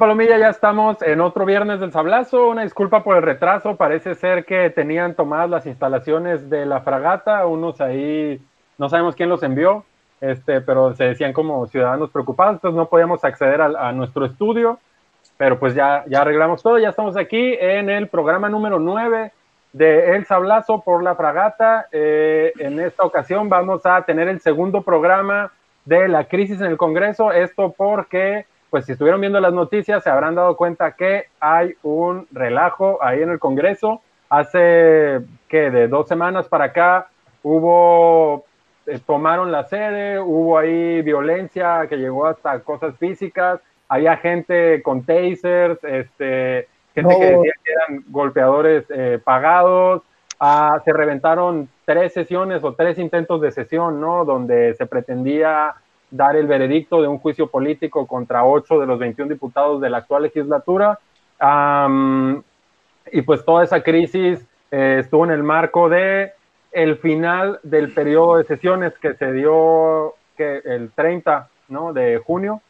Palomilla? Ya estamos en otro viernes del Sablazo. Una disculpa por el retraso. Parece ser que tenían tomadas las instalaciones de la fragata. Unos ahí, no sabemos quién los envió, este, pero se decían como ciudadanos preocupados. Entonces no podíamos acceder a, nuestro estudio. Pero pues ya, ya arreglamos todo. Ya estamos aquí en el programa número 9 de El Sablazo por la fragata. Eh, en esta ocasión vamos a tener el segundo programa de la crisis en el Congreso. Esto porque pues si estuvieron viendo las noticias se habrán dado cuenta que hay un relajo ahí en el Congreso. Hace que de dos semanas para acá hubo, eh, tomaron la sede, hubo ahí violencia que llegó hasta cosas físicas, había gente con tasers, este, gente No. que decía que eran golpeadores eh, pagados, Ah, se reventaron tres sesiones o tres intentos de sesión, ¿no? Donde se pretendía dar el veredicto de un juicio político contra ocho de los 21 diputados de la actual legislatura. Am, y pues toda esa crisis eh, estuvo en el marco de el final del periodo de sesiones que se dio que el 30 ¿no? de junio.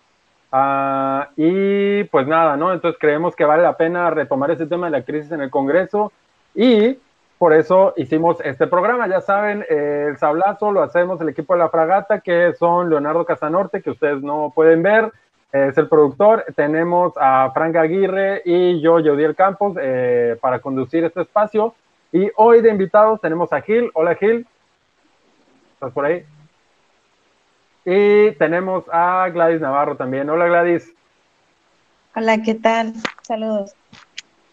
Ah, y pues nada, ¿no? Entonces creemos que vale la pena retomar ese tema de la crisis en el Congreso y por eso hicimos este programa. Ya saben, eh, el sablazo lo hacemos el equipo de la fragata, que son Leonardo Casanorte, que ustedes no pueden ver, eh, es el productor. Tenemos a Frank Aguirre y yo, Yodiel Campos, eh, para conducir este espacio. Y hoy de invitados tenemos a Gil. Hola Gil. ¿Estás por ahí? Y tenemos a Gladys Navarro también. Hola Gladys. Hola, ¿qué tal? Saludos.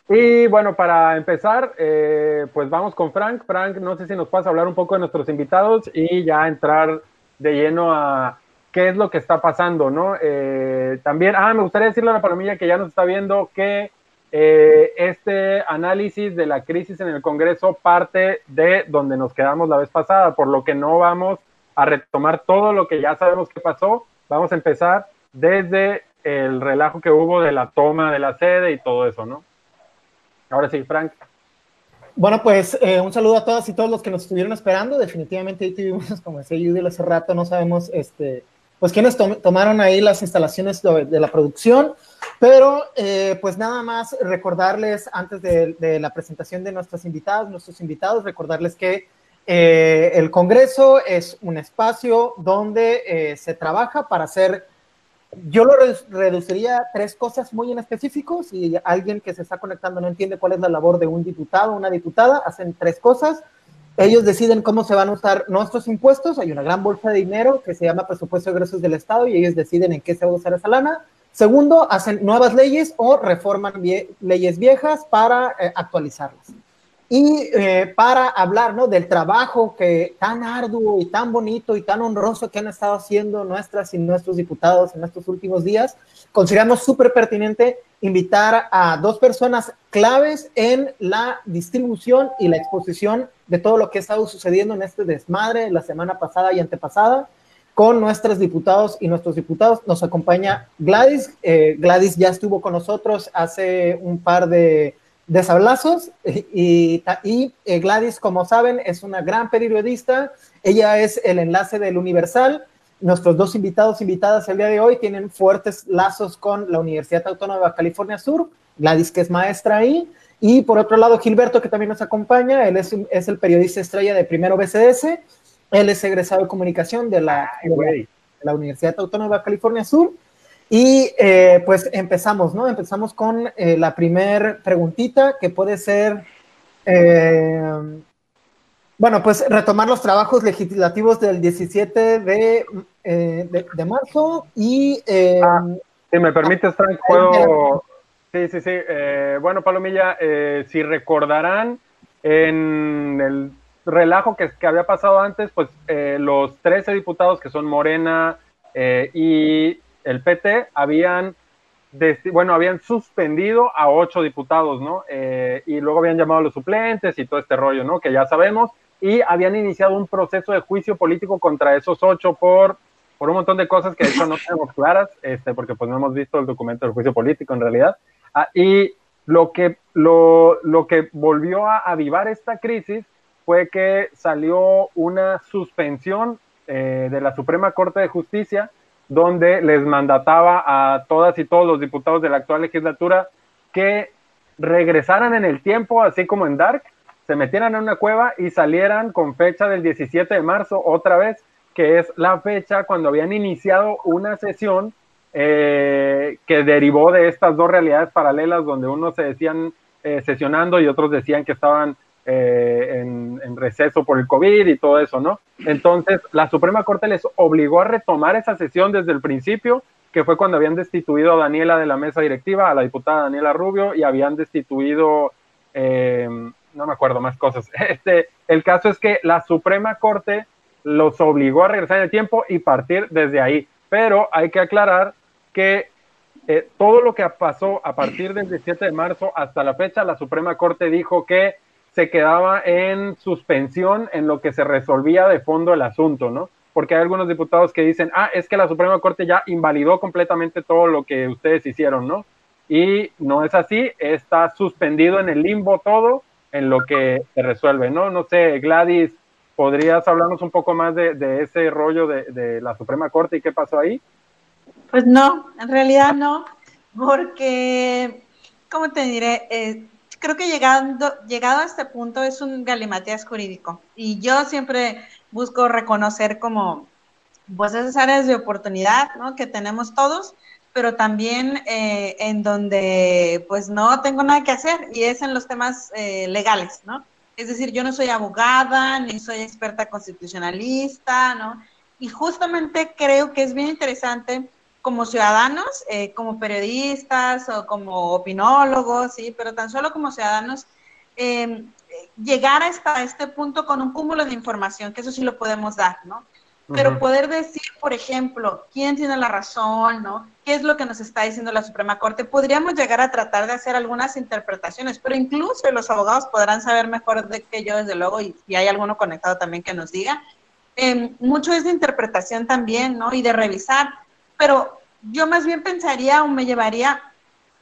Y bueno, para empezar, eh, pues vamos con Frank. Frank, no sé si nos puedes hablar un poco de nuestros invitados y ya entrar de lleno a qué es lo que está pasando, ¿no? Eh, también, ah, me gustaría decirle a la palomilla que ya nos está viendo que eh, este análisis de la crisis en el Congreso parte de donde nos quedamos la vez pasada, por lo que no vamos a retomar todo lo que ya sabemos que pasó. Vamos a empezar desde el relajo que hubo de la toma de la sede y todo eso, ¿no? Ahora sí, Frank. Bueno, pues eh, un saludo a todas y todos los que nos estuvieron esperando. Definitivamente ahí tuvimos, como decía Judy hace rato, no sabemos, este, pues quiénes tom- tomaron ahí las instalaciones de, de la producción, pero eh, pues nada más recordarles antes de, la presentación de nuestras invitadas, nuestros invitados, recordarles que eh, el Congreso es un espacio donde se trabaja para hacer yo lo re- reduciría a tres cosas muy en específico. Si alguien que se está conectando no entiende cuál es la labor de un diputado o una diputada, hacen tres cosas. Ellos deciden cómo se van a usar nuestros impuestos. Hay una gran bolsa de dinero que se llama presupuesto de egresos del Estado y ellos deciden en qué se va a usar esa lana. Segundo, hacen nuevas leyes o reforman leyes viejas para eh, actualizarlas. Y eh, para hablar ¿no? del trabajo que tan arduo y tan bonito y tan honroso que han estado haciendo nuestras y nuestros diputados en estos últimos días, consideramos súper pertinente invitar a dos personas claves en la distribución y la exposición de todo lo que ha estado sucediendo en este desmadre la semana pasada y antepasada con nuestros diputados y nuestros diputados. Nos acompaña Gladys. Eh, Gladys ya estuvo con nosotros hace un par de de sablazos y, eh, Gladys, como saben, es una gran periodista. Ella es el enlace del Universal. Nuestros dos invitados, invitadas el día de hoy, tienen fuertes lazos con la Universidad Autónoma de California Sur. Gladys, que es maestra ahí. Y por otro lado, Gilberto, que también nos acompaña. Él es, es el periodista estrella de Primero BCS. Él es egresado de comunicación de la, de la- de la Universidad Autónoma de California Sur. Y eh, pues empezamos, ¿no? Empezamos con eh, la primer preguntita que puede ser, eh, bueno, pues retomar los trabajos legislativos del 17 de, de, de marzo y... Ah, si me permites, Frank, puedo... Sí, sí, sí. bueno, Palomilla, si recordarán, en el relajo que, que había pasado antes, pues los 13 diputados que son Morena y el PT habían, bueno, habían suspendido a ocho diputados, ¿no? Eh, y luego habían llamado a los suplentes y todo este rollo, ¿no? Que ya sabemos, y habían iniciado un proceso de juicio político contra esos ocho por, por un montón de cosas que de hecho no tenemos claras, este, porque pues no hemos visto el documento del juicio político en realidad. Ah, y lo que, lo, lo que volvió a avivar esta crisis fue que salió una suspensión eh, de la Suprema Corte de Justicia donde les mandataba a todas y todos los diputados de la actual legislatura que regresaran en el tiempo, así como en Dark, se metieran en una cueva y salieran con fecha del 17 de marzo otra vez, que es la fecha cuando habían iniciado una sesión eh, que derivó de estas dos realidades paralelas, donde unos se decían eh, sesionando y otros decían que estaban eh, en, receso por el COVID y todo eso, ¿no? Entonces, la Suprema Corte les obligó a retomar esa sesión desde el principio, que fue cuando habían destituido a Daniela de la mesa directiva, a la diputada Daniela Rubio, y habían destituido, eh, no me acuerdo más cosas. Este, el caso es que la Suprema Corte los obligó a regresar en el tiempo y partir desde ahí. Pero hay que aclarar que eh, todo lo que pasó a partir del 17 de marzo hasta la fecha, la Suprema Corte dijo que se quedaba en suspensión en lo que se resolvía de fondo el asunto, ¿no? Porque hay algunos diputados que dicen, ah, es que la Suprema Corte ya invalidó completamente todo lo que ustedes hicieron, ¿no? Y no es así, está suspendido en el limbo todo en lo que se resuelve, ¿no? No sé, Gladys, ¿podrías hablarnos un poco más de, ese rollo de, la Suprema Corte y qué pasó ahí? Pues no, en realidad no, porque, ¿cómo te diré? Eh, creo que llegando, llegado a este punto es un galimatías jurídico y yo siempre busco reconocer como pues esas áreas de oportunidad ¿no? que tenemos todos, pero también eh, en donde pues no tengo nada que hacer y es en los temas eh, legales, ¿no? Es decir, yo no soy abogada, ni soy experta constitucionalista, ¿no? Y justamente creo que es bien interesante como ciudadanos, eh, como periodistas o como opinólogos, sí, pero tan solo como ciudadanos, em, llegar hasta este punto con un cúmulo de información, que eso sí lo podemos dar, ¿no? Pero poder decir, por ejemplo, quién tiene la razón, ¿no? ¿Qué es lo que nos está diciendo la Suprema Corte? Podríamos llegar a tratar de hacer algunas interpretaciones, pero incluso los abogados podrán saber mejor de que yo, desde luego, y hay alguno conectado también que nos diga. Eh, mucho es de interpretación también, ¿no? Y de revisar pero yo más bien pensaría o me llevaría,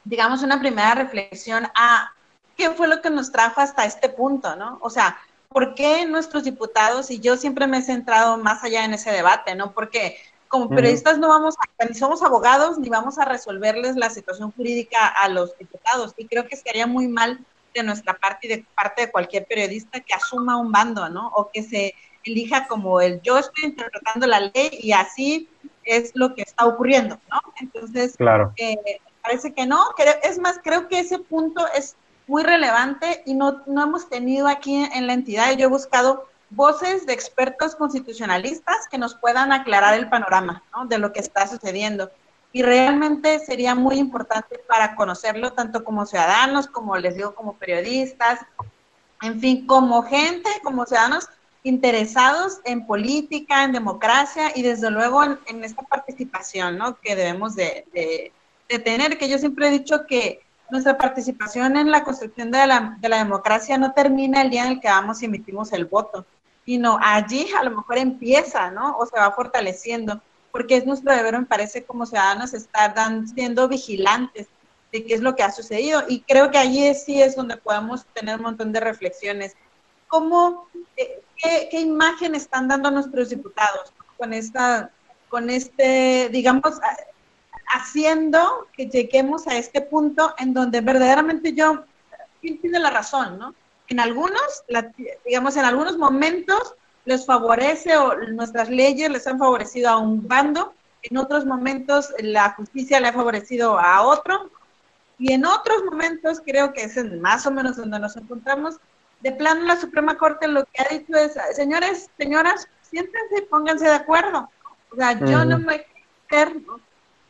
digamos, una primera reflexión a qué fue lo que nos trajo hasta este punto, ¿no? O sea, ¿por qué nuestros diputados, y yo siempre me he centrado más allá en ese debate, ¿no? Porque como periodistas no vamos, a, ni somos abogados, ni vamos a resolverles la situación jurídica a los diputados, y creo que sería muy mal de nuestra parte y de parte de cualquier periodista que asuma un bando, ¿no? O que se elija como el yo estoy interpretando la ley y así es lo que está ocurriendo, ¿no? Entonces, claro. Eh, parece que no. Es más, creo que ese punto es muy relevante y no, no hemos tenido aquí en la entidad. Yo he buscado voces de expertos constitucionalistas que nos puedan aclarar el panorama ¿no? de lo que está sucediendo. Y realmente sería muy importante para conocerlo tanto como ciudadanos, como les digo, como periodistas, en fin, como gente, como ciudadanos, interesados en política, en democracia y desde luego en, esta participación ¿no? que debemos de, tener, que yo siempre he dicho que nuestra participación en la construcción de la, de la democracia no termina el día en el que vamos y emitimos el voto, sino allí a lo mejor empieza, ¿no? O se va fortaleciendo, porque es nuestro deber, me parece, como ciudadanos, estar siendo vigilantes de qué es lo que ha sucedido. Y creo que allí sí es donde podemos tener un montón de reflexiones. ¿Cómo, eh, qué, imagen están dando nuestros diputados con esta, con este, digamos, haciendo que lleguemos a este punto en donde verdaderamente yo, ¿quién tiene la razón, no? En algunos, digamos, en algunos momentos les favorece o nuestras leyes les han favorecido a un bando, en otros momentos la justicia le ha favorecido a otro, y en otros momentos creo que es en más o menos donde nos encontramos, de plano la Suprema Corte lo que ha dicho es, señores, señoras, siéntense y pónganse de acuerdo. O sea, yo no me quiero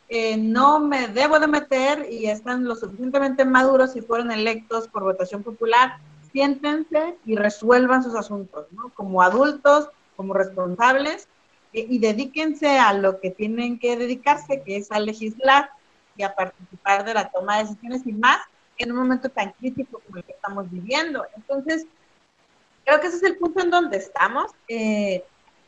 eh, no me debo de meter y están lo suficientemente maduros y fueron electos por votación popular, siéntense y resuelvan sus asuntos, ¿no? Como adultos, como responsables, y dedíquense a lo que tienen que dedicarse, que es a legislar y a participar de la toma de decisiones y más en un momento tan crítico como el que estamos viviendo. Entonces, creo que ese es el punto en donde estamos. Eh,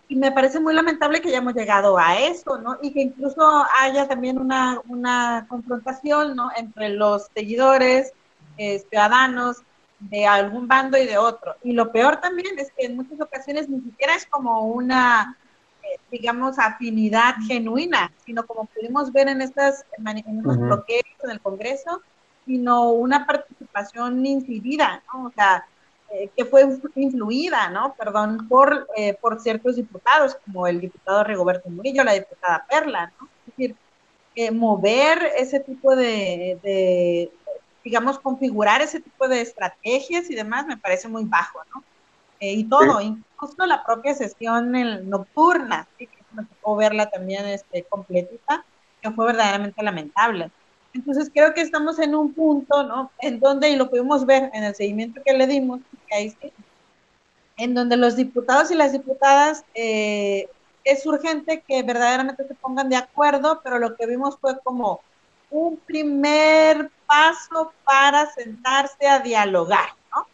y me parece muy lamentable que hayamos llegado a eso, ¿no? Y que incluso haya también una, una confrontación, ¿no? Entre los seguidores, eh, ciudadanos de algún bando y de otro. Y lo peor también es que en muchas ocasiones ni siquiera es como una, eh, digamos, afinidad genuina, sino como pudimos ver en, estas, en estos bloqueos en el Congreso, sino una participación incidida, ¿no? O sea, eh, que fue influida, ¿no? Perdón, por, eh, por ciertos diputados, como el diputado Rigoberto Murillo, la diputada Perla, ¿no? Es decir, eh, mover ese tipo de, digamos, configurar ese tipo de estrategias y demás me parece muy bajo, ¿no? y todo, incluso la propia sesión nocturna, ¿sí? que me tocó verla también este, completita, que fue verdaderamente lamentable. Entonces creo que estamos en un punto, ¿no? En donde, y lo pudimos ver en el seguimiento que le dimos, en donde los diputados y las diputadas eh, es urgente que verdaderamente se pongan de acuerdo, pero lo que vimos fue como un primer paso para sentarse a dialogar, ¿no?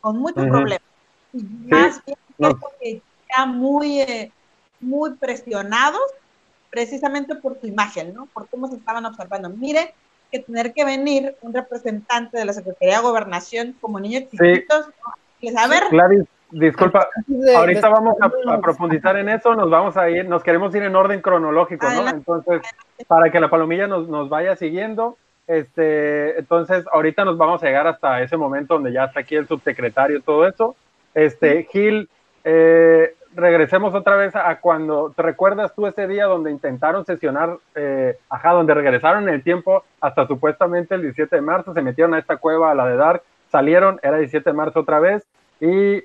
Con muchos problemas. Y más bien creo que ya muy, eh, muy presionados precisamente por su imagen, ¿no? Por cómo se estaban observando. Mire que tener que venir un representante de la Secretaría de Gobernación como niños chiquitos, sí. a ver. Disculpa, ahorita vamos a, profundizar en eso, nos vamos a ir, nos queremos ir en orden cronológico, ¿no? Entonces, para que la palomilla nos, nos vaya siguiendo, este, entonces ahorita nos vamos a llegar hasta ese momento donde ya está aquí el subsecretario todo eso. Este, Gil, eh, regresemos otra vez a, cuando, ¿te recuerdas tú ese día donde intentaron sesionar, eh, ajá, donde regresaron en el tiempo hasta supuestamente el 17 de marzo, se metieron a esta cueva, a la de Dark, salieron, era 17 de marzo otra vez, y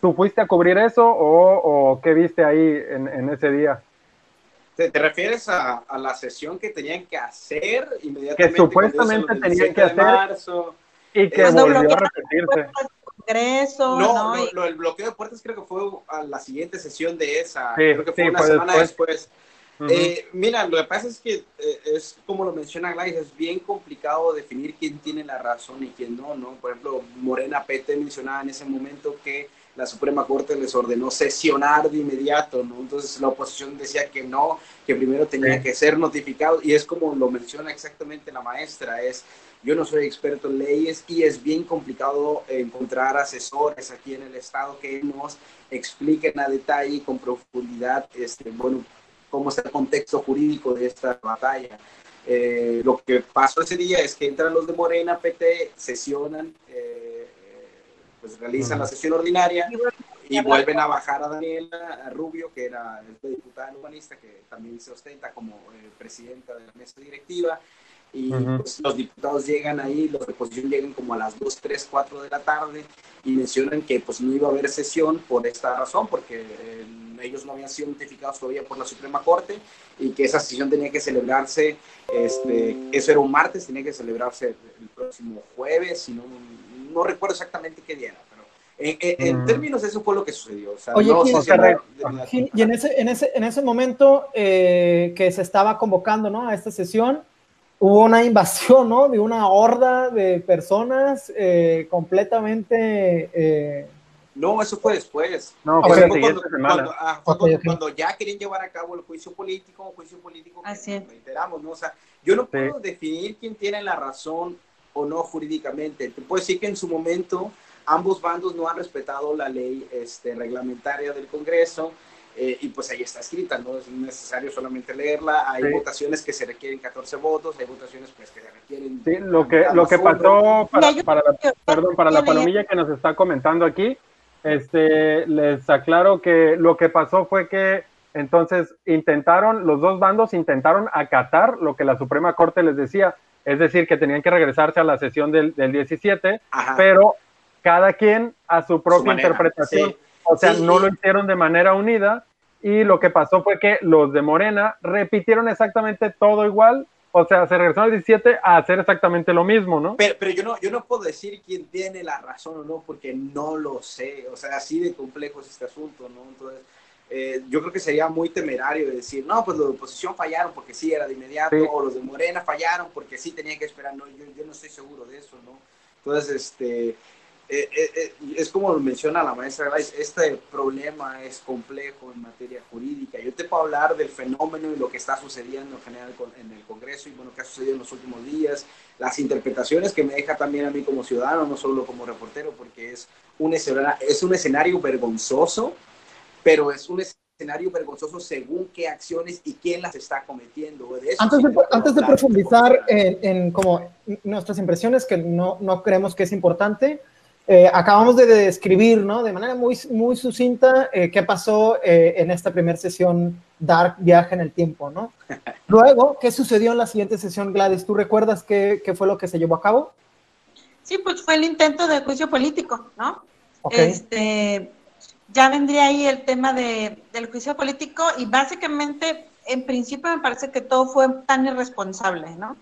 ¿tú fuiste a cubrir eso o, qué viste ahí en, ese día? ¿Te, refieres a, la sesión que tenían que hacer inmediatamente? Que supuestamente tenían que hacer y que volvió a repetirse no, ¿no? el bloqueo de puertas creo que fue a la siguiente sesión de esa. creo que fue una semana después. Eh, mira, lo que pasa es que eh, es como lo menciona Gladys, es bien complicado definir quién tiene la razón y quién no, ¿no? Por ejemplo, Morena PT mencionaba en ese momento que la Suprema Corte les ordenó sesionar de inmediato, ¿no? Entonces la oposición decía que no, que primero tenía que ser notificado y es como lo menciona exactamente la maestra, es yo no soy experto en leyes y es bien complicado encontrar asesores aquí en el estado que nos expliquen a detalle y con profundidad, este, bueno, cómo está el contexto jurídico de esta batalla. Eh, lo que pasó ese día es que entran los de Morena, PT, sesionan, eh, pues realizan la sesión ordinaria y vuelven a bajar a Daniela a Rubio, que era el diputada humanista, que también se ostenta como eh, presidenta de la mesa directiva y pues, los diputados llegan ahí, los de oposición llegan como a las 2, 3, 4 de la tarde y mencionan que pues no iba a haber sesión por esta razón, porque eh, ellos no habían sido notificados todavía por la Suprema Corte y que esa sesión tenía que celebrarse, este, eso era un martes, tenía que celebrarse el próximo jueves, si no, no recuerdo exactamente qué día era, pero en, términos eso fue lo que sucedió. Oye, y en ese, en ese, en ese momento eh, que se estaba convocando ¿no? a esta sesión, hubo una invasión, ¿no? De una horda de personas eh, completamente... Eh, no, eso fue después. No, fue, cuando, cuando, ah, cuando, ya querían llevar a cabo el juicio político, un juicio político que reiteramos, ¿no? O sea, yo no puedo definir quién tiene la razón o no jurídicamente. Te puedo decir que en su momento ambos bandos no han respetado la ley este, reglamentaria del Congreso, eh, y pues ahí está escrita, no es necesario solamente leerla, hay votaciones que se requieren 14 votos, hay votaciones pues, que se requieren... Sí, lo que, lo que pasó para, para, la, perdón, para la palomilla que nos está comentando aquí, este, les aclaro que lo que pasó fue que Entonces, intentaron, los dos bandos intentaron acatar lo que la Suprema Corte les decía, es decir, que tenían que regresarse a la sesión del, 17, pero cada quien a su propia interpretación. O sea, no lo hicieron de manera unida y lo que pasó fue que los de Morena repitieron exactamente todo igual. O sea, se regresaron al 17 a hacer exactamente lo mismo, ¿no? Pero, pero yo no yo no puedo decir quién tiene la razón o no, porque no lo sé. O sea, así de complejo es este asunto, ¿no? Entonces, eh, yo creo que sería muy temerario decir, no, pues los de oposición fallaron porque sí era de inmediato, o los de Morena fallaron porque sí tenían que esperar. No, yo, yo no estoy seguro de eso, ¿no? Entonces, este, eh, eh, eh, es como menciona la maestra este problema es complejo en materia jurídica. Yo te puedo hablar del fenómeno y lo que está sucediendo en general en el Congreso y bueno, qué ha sucedido en los últimos días, las interpretaciones que me deja también a mí como ciudadano, no solo como reportero, porque es un escenario, es un escenario vergonzoso, pero es un escenario vergonzoso según qué acciones y quién las está cometiendo. antes, de, antes de profundizar en, en, como nuestras impresiones, que no, no creemos que es importante, eh, acabamos de describir, ¿no? De manera muy, muy sucinta eh, qué pasó eh, en esta primera sesión Dark Viaje en el Tiempo, ¿no? Luego, ¿qué sucedió en la siguiente sesión, Gladys? ¿Tú recuerdas qué, qué fue lo que se llevó a cabo? Sí, pues fue el intento de juicio político, ¿no? Este, ya vendría ahí el tema de, del juicio político y básicamente, en principio me parece que todo fue tan irresponsable, ¿no?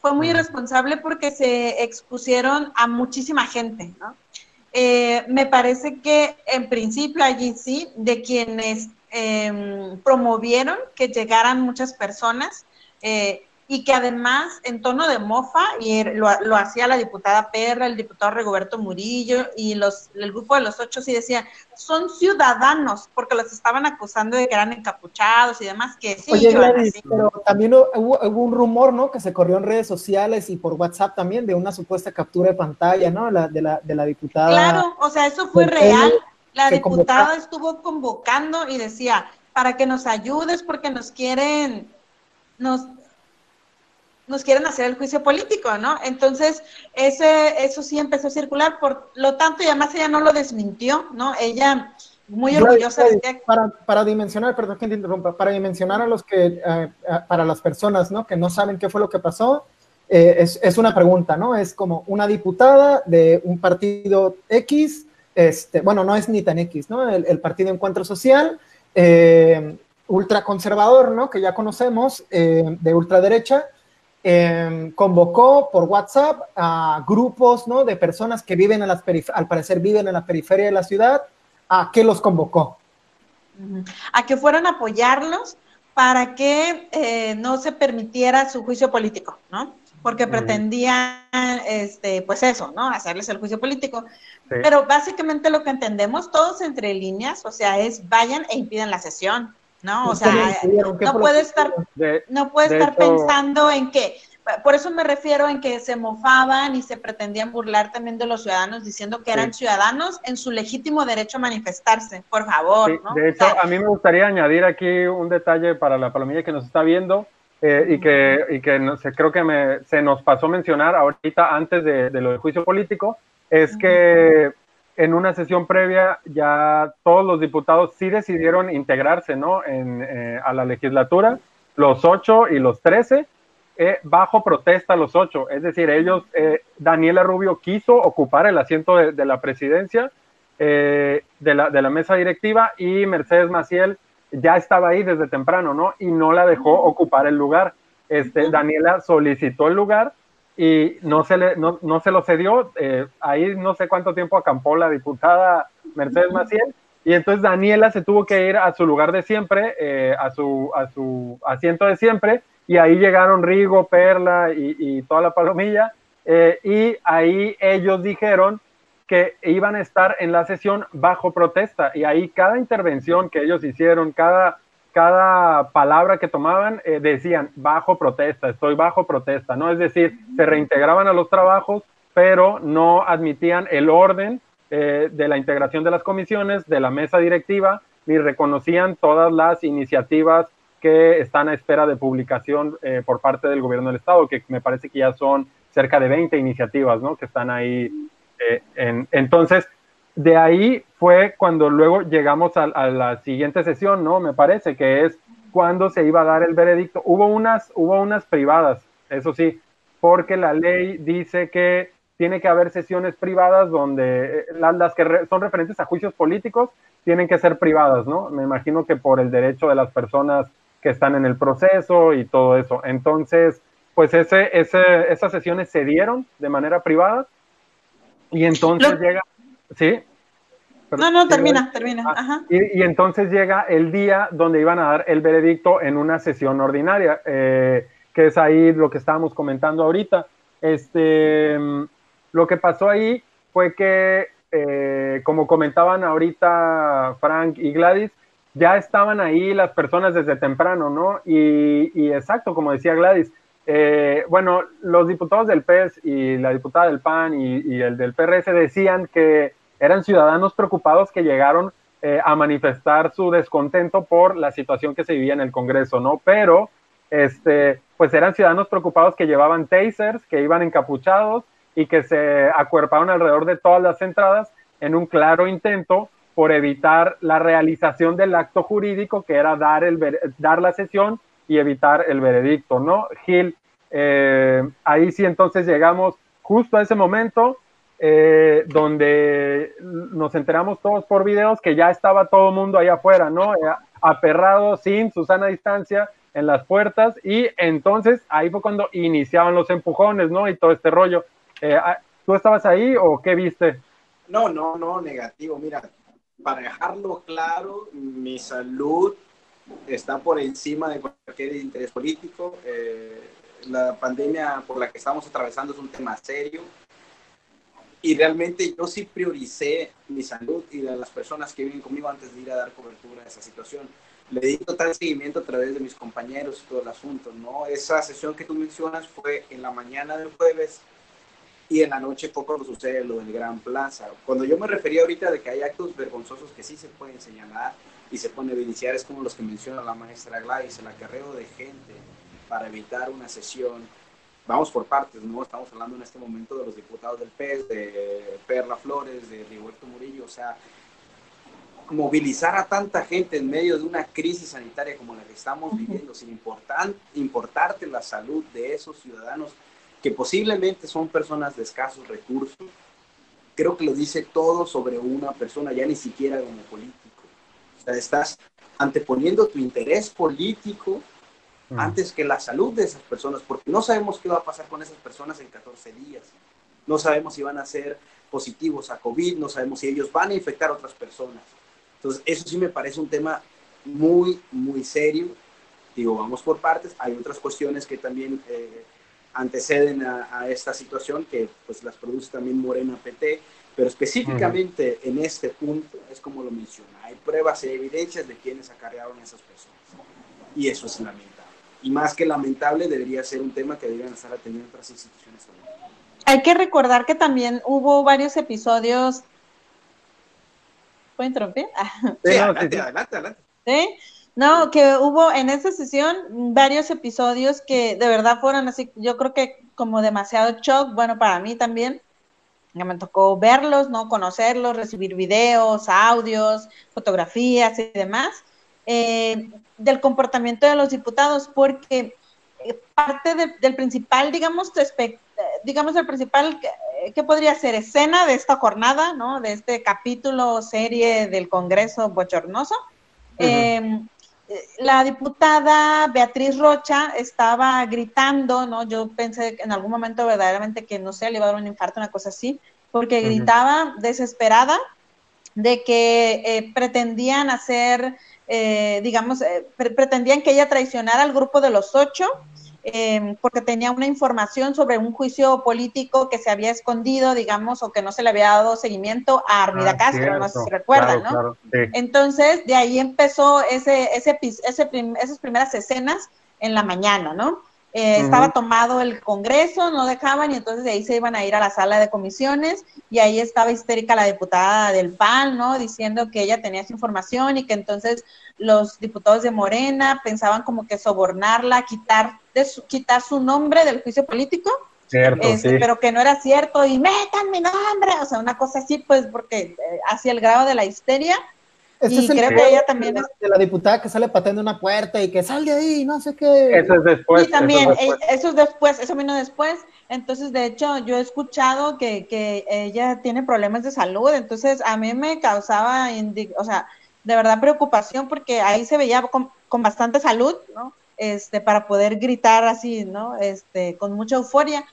Fue muy irresponsable porque se expusieron a muchísima gente, ¿no? Eh, me parece que en principio allí sí, de quienes em, promovieron que llegaran muchas personas, eh, y que además en tono de mofa, y er, lo, hacía la diputada Perra, el diputado Rigoberto Murillo y los, el grupo de los ocho sí decía, son ciudadanos, porque los estaban acusando de que eran encapuchados y demás, que sí. Oye, pero también hubo, un rumor, ¿no? Que se corrió en redes sociales y por WhatsApp también de una supuesta captura de pantalla, ¿no? La, de, la, de la diputada. Claro, o sea, eso fue real. La diputada estuvo convocando y decía, para que nos ayudes porque nos quieren, nos, nos quieren hacer el juicio político, ¿no? Entonces, ese, eso sí empezó a circular, por lo tanto, y además ella no lo desmintió, ¿no? Ella muy orgullosa de que... Para, para dimensionar, perdón que te interrumpa, para dimensionar a los que, eh, para las personas, ¿no? Que no saben qué fue lo que pasó, eh, es, es, una pregunta, ¿no? Es como una diputada de un partido X, este, bueno, no es ni tan X, ¿no? El, el Partido Encuentro Social, eh, ultraconservador, ¿no? Que ya conocemos, de ultraderecha, Em, convocó por WhatsApp a grupos ¿no? de personas que viven en las al parecer viven en la periferia de la ciudad, ¿a qué los convocó? A que fueran a apoyarlos para que eh, no se permitiera su juicio político, ¿no? Porque pretendían, este, pues eso, ¿no? Hacerles el juicio político. Pero básicamente lo que entendemos todos entre líneas, o sea, es vayan e impidan la sesión. ¿No? O sea, no puede estar, no puede estar pensando en que, por eso me refiero en que se mofaban y se pretendían burlar también de los ciudadanos diciendo que eran ciudadanos en su legítimo derecho a manifestarse, por favor. De hecho, a mí me gustaría añadir aquí un detalle para la palomilla que nos está viendo. Eh, y que, y que no sé, creo que me, se nos pasó mencionar ahorita antes de, de lo del juicio político, es que en una sesión previa ya todos los diputados sí decidieron integrarse ¿no? en, eh, a la legislatura, los ocho y los trece, eh, bajo protesta los ocho. Es decir, ellos, eh, Daniela Rubio quiso ocupar el asiento de, la presidencia de la, de, la, mesa directiva y Mercedes Maciel ya estaba ahí desde temprano, ¿no? Y no la dejó ocupar el lugar. Este, Daniela solicitó el lugar y no se, le, no, no se lo cedió. Eh, ahí no sé cuánto tiempo acampó la diputada Mercedes Maciel. Y entonces Daniela se tuvo que ir a su lugar de siempre, eh, a, su, a su asiento de siempre, y ahí llegaron Rigo, Perla y, toda la palomilla, eh, y ahí ellos dijeron que iban a estar en la sesión bajo protesta, y ahí cada intervención que ellos hicieron, cada cada palabra que tomaban eh, decían bajo protesta, estoy bajo protesta, ¿no? Es decir, se reintegraban a los trabajos, pero no admitían el orden eh, de la integración de las comisiones, de la mesa directiva, ni reconocían todas las iniciativas que están a espera de publicación eh, por parte del gobierno del Estado, que me parece que ya son cerca de 20 iniciativas, ¿no? Que están ahí. En, entonces, de ahí fue cuando luego llegamos a, la siguiente sesión, ¿no? Me parece que es cuando se iba a dar el veredicto. Hubo unas, hubo unas privadas, eso sí, porque la ley dice que tiene que haber sesiones privadas donde eh, las, que son referentes a juicios políticos tienen que ser privadas, ¿no? Me imagino que por el derecho de las personas que están en el proceso y todo eso. Entonces, pues ese, ese, esas sesiones se dieron de manera privada y entonces llega, ¿sí? No, no, termina, termina. Ah, y, entonces llega el día donde iban a dar el veredicto en una sesión ordinaria, eh, que es ahí lo que estábamos comentando ahorita. Este, lo que pasó ahí fue que, eh, como comentaban ahorita Frank y Gladys, ya estaban ahí las personas desde temprano, ¿no? Y, exacto, como decía Gladys, eh, bueno, los diputados del PES y la diputada del PAN y, el del PRS decían que eran ciudadanos preocupados que llegaron eh, a manifestar su descontento por la situación que se vivía en el Congreso, ¿no? Pero, este, pues eran ciudadanos preocupados que llevaban tasers, que iban encapuchados y que se acuerparon alrededor de todas las entradas en un claro intento por evitar la realización del acto jurídico que era dar, el, dar la sesión y evitar el veredicto, ¿no? Gil, eh, ahí sí entonces llegamos justo a ese momento eh, donde nos enteramos todos por videos que ya estaba todo el mundo ahí afuera, ¿no? Eh, aperrado, sin Susana distancia en las puertas y entonces ahí fue cuando iniciaban los empujones, ¿no? Y todo este rollo. Ah, ¿Tú estabas ahí o qué viste? No, no, no, negativo. Mira, para dejarlo claro, mi salud está por encima de cualquier interés político. Eh, la pandemia por la que estamos atravesando es un tema serio y realmente yo sí prioricé mi salud y de las personas que viven conmigo antes de ir a dar cobertura a esa situación. Le di total seguimiento a través de mis compañeros y todo el asunto, ¿no? Esa sesión que tú mencionas fue en la mañana del jueves y en la noche poco sucede lo del Gran Plaza. Cuando yo me refería ahorita de que hay actos vergonzosos que sí se pueden señalar y se pueden evidenciar, es como los que menciona la maestra Gladys, el acarreo de gente para evitar una sesión. Vamos por partes, ¿no? Estamos hablando en este momento de los diputados del PES, de Perla Flores, de Rigoberto Murillo, o sea, movilizar a tanta gente en medio de una crisis sanitaria como la que estamos viviendo, sin importar, importarte la salud de esos ciudadanos que posiblemente son personas de escasos recursos, creo que lo dice todo sobre una persona, ya ni siquiera como político. O sea, estás anteponiendo tu interés político mm. antes que la salud de esas personas, porque no sabemos qué va a pasar con esas personas en 14 días. No sabemos si van a ser positivos a COVID, no sabemos si ellos van a infectar a otras personas. Entonces, eso sí me parece un tema muy, muy serio. Digo, vamos por partes. Hay otras cuestiones que también eh, anteceden a, esta situación que pues las produce también Morena PT, pero específicamente en este punto es como lo menciona, hay pruebas y evidencias de quienes acarrearon a esas personas y eso es lamentable. Y más que lamentable debería ser un tema que deberían estar atendiendo otras instituciones también. Hay que recordar que también hubo varios episodios. ¿Puedo interrumpir? Sí, adelante, adelante, adelante. ¿Sí? No, que hubo en esa sesión varios episodios que de verdad fueron así, yo creo que como demasiado shock, bueno, para mí también, ya me tocó verlos, ¿no? Conocerlos, recibir videos, audios, fotografías y demás, eh, del comportamiento de los diputados, porque eh, parte del principal, digamos, eh, digamos, el principal, ¿qué podría ser? Escena de esta jornada, ¿no? De este capítulo, serie del Congreso bochornoso la diputada Beatriz Rocha estaba gritando, ¿no? Yo pensé en algún momento verdaderamente que, no sé, le iba a dar un infarto, una cosa así, porque gritaba desesperada de que eh, pretendían hacer, eh, digamos, eh, pretendían que ella traicionara al grupo de los ocho Em, porque tenía una información sobre un juicio político que se había escondido, digamos, o que no se le había dado seguimiento a Armida ah, Castro, no sé si recuerdan, ¿no? Entonces, de ahí empezó ese, ese, ese esas primeras escenas en la mañana, ¿no? Eh, estaba tomado el Congreso, no dejaban y entonces de ahí se iban a ir a la sala de comisiones y ahí estaba histérica la diputada del PAN, ¿no? Diciendo que ella tenía esa información y que entonces los diputados de Morena pensaban como que sobornarla, quitar, de su, quitar su nombre del juicio político este, pero que no era cierto y metan mi nombre, o sea, una cosa así, pues, porque eh, hacia el grado de la histeria. Y creo que ella también es de la diputada que sale pateando una puerta y que salga ahí, no sé qué. Eso es después. Y también, eso es después, eso, es después, eso vino después. Entonces, de hecho, yo he escuchado que, que ella tiene problemas de salud, entonces a mí me causaba, o sea, de verdad preocupación porque ahí se veía con, con bastante salud, ¿no? Este, para poder gritar así, ¿no? Este, con mucha euforia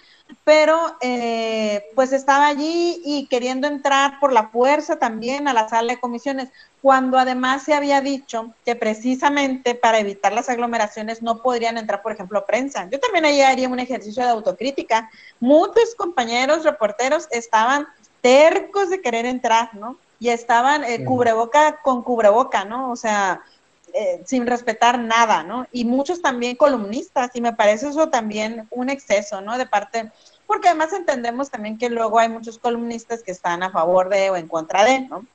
pero eh, pues estaba allí y queriendo entrar por la fuerza también a la sala de comisiones, cuando además se había dicho que precisamente para evitar las aglomeraciones no podrían entrar, por ejemplo, prensa. Yo también ahí haría un ejercicio de autocrítica. Muchos compañeros reporteros estaban tercos de querer entrar, ¿no? Y estaban eh, cubreboca con cubreboca, ¿no? O sea, eh, sin respetar nada, ¿no? Y muchos también columnistas, y me parece eso también un exceso, ¿no? De parte, porque además entendemos también que luego hay muchos columnistas que están a favor de o en contra de, ¿no?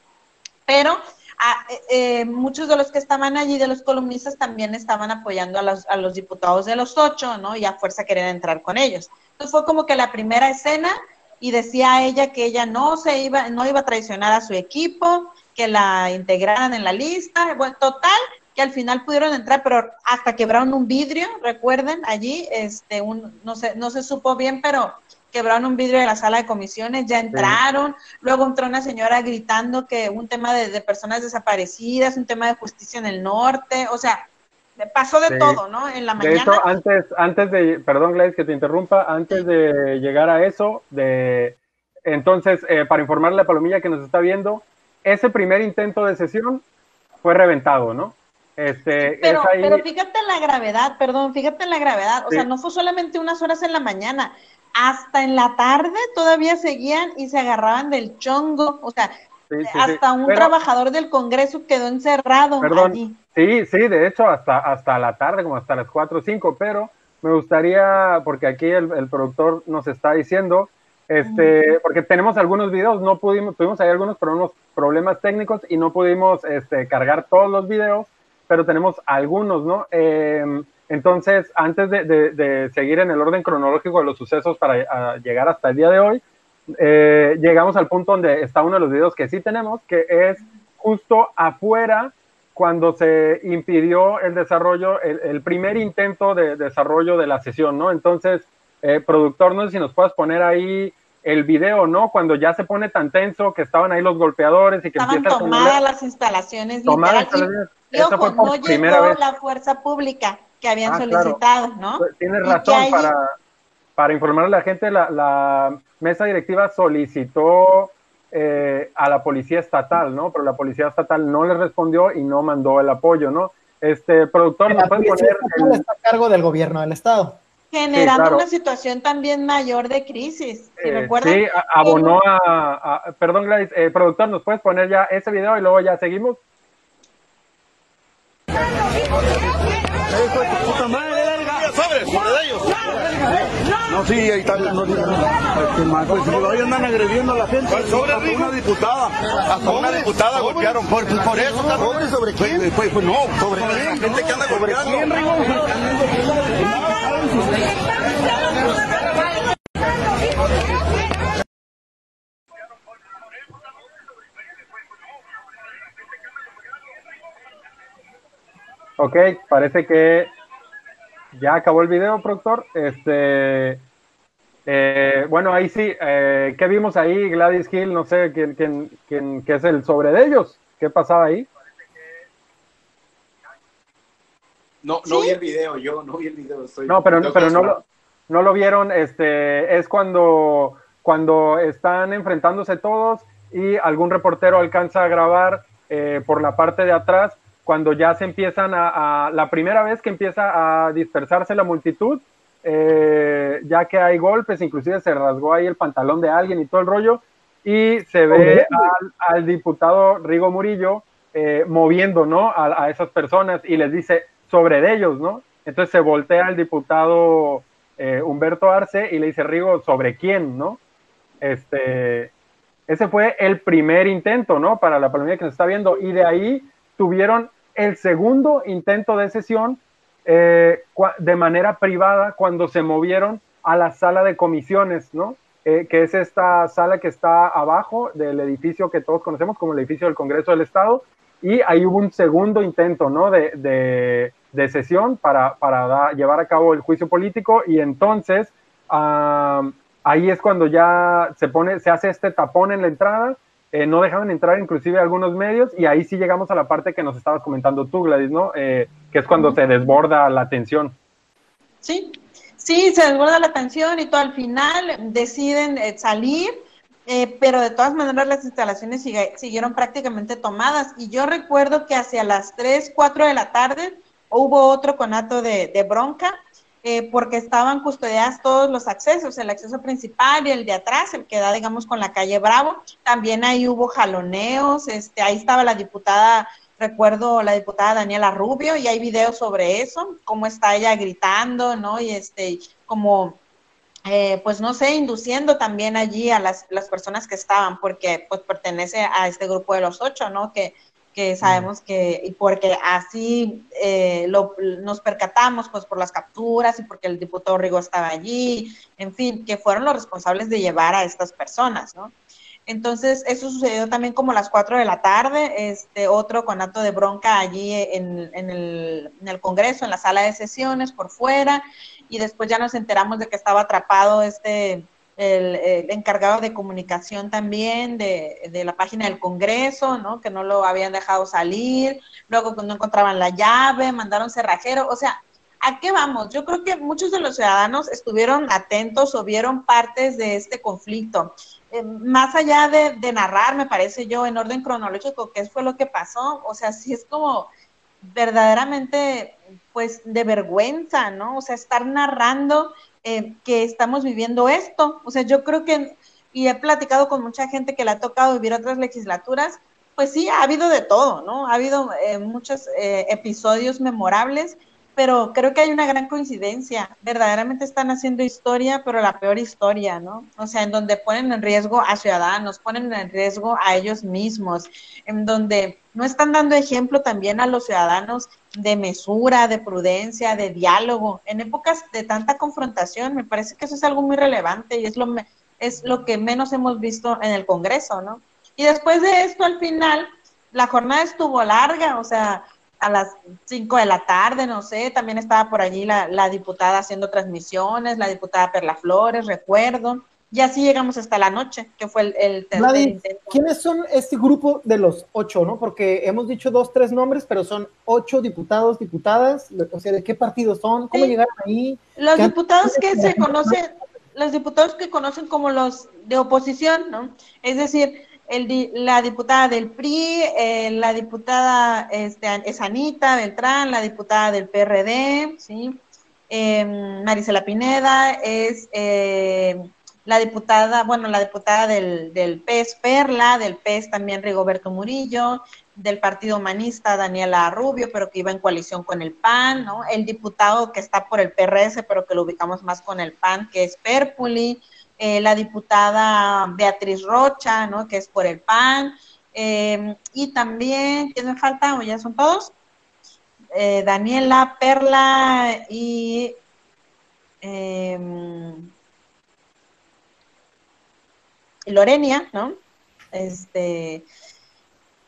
Pero eh, eh, muchos de los que estaban allí, de los columnistas, también estaban apoyando a los, a los diputados de los ocho, ¿no? Y a fuerza querían entrar con ellos. Entonces fue como que la primera escena y decía ella que ella no se iba, no iba a traicionar a su equipo, que la integraran en la lista. Bueno, total, que al final pudieron entrar, pero hasta quebraron un vidrio, recuerden, allí, este, un, no sé, no se supo bien, pero quebraron un vidrio de la sala de comisiones, ya entraron, luego entró una señora gritando que un tema de, personas desaparecidas, un tema de justicia en el norte, o sea, pasó de todo, ¿no? En la mañana. De hecho, antes, antes de, perdón Gladys que te interrumpa, antes de llegar a eso, de, entonces, eh, para informarle a Palomilla que nos está viendo, ese primer intento de sesión fue reventado, ¿no? Este, pero, pero fíjate en la gravedad, perdón, fíjate en la gravedad, o sea, no fue solamente unas horas en la mañana, hasta en la tarde todavía seguían y se agarraban del chongo, o sea, hasta un trabajador del Congreso quedó encerrado allí. Sí, sí, de hecho, hasta, hasta la tarde, como hasta las 4 o 5, pero me gustaría, porque aquí el, productor nos está diciendo, este, porque tenemos algunos videos, no pudimos, tuvimos ahí algunos problemas técnicos y no pudimos este, cargar todos los videos, pero tenemos algunos, ¿no? Em, entonces, antes de, seguir en el orden cronológico de los sucesos para llegar hasta el día de hoy, eh, llegamos al punto donde está uno de los videos que sí tenemos, que es justo afuera cuando se impidió el desarrollo, el, primer intento de desarrollo de la sesión, ¿no? Entonces, eh, productor, no sé si nos puedes poner ahí el video, ¿no? Cuando ya se pone tan tenso que estaban ahí los golpeadores y que estaban tomadas las instalaciones, tomadas y ojo, no llegó la fuerza pública que habían ah, solicitado, ¿no? Pues, tienes razón, para, para informar a la gente, la, mesa directiva solicitó eh, a la policía estatal, ¿no? Pero la policía estatal no le respondió y no mandó el apoyo, ¿no? Este productor, ¿nos puede poner? El... está a cargo del gobierno del estado. Generando una situación también mayor de crisis, si eh. Sí, abonó a, perdón Gladys, eh, productor, ¿nos puedes poner ya ese video y luego ya seguimos? No, sí, ahí está. No, pues si andan agrediendo a la gente. Sobre una diputada. Hasta una diputada golpearon. Por, por eso. ¿Sobre quién? Pues, pues, pues no, sobre la gente que anda golpeando. Ok, parece que ya acabó el video, productor. Este, eh, bueno, ahí sí, eh, ¿qué vimos ahí? Gladys Hill, no sé quién, quién, quién, qué es el sobre de ellos. ¿Qué pasaba ahí? No, no vi el video, yo no vi el video. no, pero, pero no, lo, no lo vieron. Este, es cuando, cuando están enfrentándose todos y algún reportero alcanza a grabar eh, por la parte de atrás cuando ya se empiezan a, la primera vez que empieza a dispersarse la multitud, eh, ya que hay golpes, inclusive se rasgó ahí el pantalón de alguien y todo el rollo, y se ve al, diputado Rigo Murillo eh, moviendo, ¿no? A, esas personas y les dice sobre ellos, ¿no? Entonces se voltea al diputado eh, Humberto Arce y le dice, Rigo, ¿sobre quién, no? Este, ese fue el primer intento, ¿no? Para la palomilla que nos está viendo, y de ahí tuvieron el segundo intento de sesión eh, de manera privada cuando se movieron a la sala de comisiones, ¿no? Eh, que es esta sala que está abajo del edificio que todos conocemos como el edificio del Congreso del Estado, y ahí hubo un segundo intento, ¿no? De, de, sesión para, para llevar a cabo el juicio político, y entonces ahí es cuando ya se pone, se hace este tapón en la entrada, eh, no dejaban entrar inclusive algunos medios y ahí sí llegamos a la parte que nos estabas comentando tú, Gladys, ¿no? Eh, que es cuando se desborda la tensión. Sí, sí, se desborda la tensión y todo al final deciden eh, salir, pero de todas maneras las instalaciones siguieron prácticamente tomadas y yo recuerdo que hacia las 3, 4 de la tarde hubo otro conato de, bronca eh, porque estaban custodiadas todos los accesos, el acceso principal y el de atrás, el que da, digamos, con la calle Bravo. También ahí hubo jaloneos, este, ahí estaba la diputada, recuerdo la diputada Daniela Rubio, y hay videos sobre eso, cómo está ella gritando, ¿no? Y este, como eh, pues no sé, induciendo también allí a las, las, personas que estaban, porque pues pertenece a este grupo de los ocho, ¿no? Que que sabemos que, y porque así eh, lo, nos percatamos, pues por las capturas y porque el diputado Rigo estaba allí, en fin, que fueron los responsables de llevar a estas personas, ¿no? Entonces, eso sucedió también como a las 4 de la tarde, este otro conato de bronca allí en, en, el, en el Congreso, en la sala de sesiones, por fuera, y después ya nos enteramos de que estaba atrapado este el, encargado de comunicación también de, de, la página del Congreso, ¿no? Que no lo habían dejado salir, luego no encontraban la llave, mandaron cerrajero, o sea, ¿a qué vamos? Yo creo que muchos de los ciudadanos estuvieron atentos o vieron partes de este conflicto. Eh, más allá de, de, narrar, me parece yo, en orden cronológico, qué fue lo que pasó, o sea, sí es como verdaderamente, pues, de vergüenza, ¿no? O sea, estar narrando eh, que estamos viviendo esto. O sea, yo creo que, y he platicado con mucha gente que le ha tocado vivir otras legislaturas, pues sí, ha habido de todo, ¿no? Ha habido eh, muchos eh, episodios memorables pero creo que hay una gran coincidencia. Verdaderamente están haciendo historia, pero la peor historia, ¿no? O sea, en donde ponen en riesgo a ciudadanos, ponen en riesgo a ellos mismos, en donde no están dando ejemplo también a los ciudadanos de mesura, de prudencia, de diálogo. En épocas de tanta confrontación, me parece que eso es algo muy relevante y es lo, es lo que menos hemos visto en el Congreso, ¿no? Y después de esto, al final, la jornada estuvo larga, o sea, a las 5 de la tarde, no sé, también estaba por allí la, la, diputada haciendo transmisiones, la diputada Perla Flores, recuerdo, y así llegamos hasta la noche, que fue el, el tercer intento. ¿Quiénes son este grupo de los ocho, no? Porque hemos dicho dos, tres nombres, pero son ocho diputados, diputadas, o sea, ¿de qué partidos son? ¿Cómo llegaron ahí? Los diputados que se conocen, los diputados que conocen como los de oposición, ¿no? Es decir, la diputada del PRI, eh, la diputada este, es Anita Beltrán, la diputada del PRD, ¿sí? Em, Marisela Pineda, es eh, la diputada, bueno, la diputada del, del PES Perla, del PES también Rigoberto Murillo, del Partido Humanista Daniela Rubio, pero que iba en coalición con el PAN, ¿no? El diputado que está por el PRS, pero que lo ubicamos más con el PAN, que es Perpuli, eh, la diputada Beatriz Rocha, ¿no? que es por el PAN, eh, y también, ¿quién me falta? ¿O ya son todos? Eh, Daniela, Perla y Lorenia, ¿no? Este,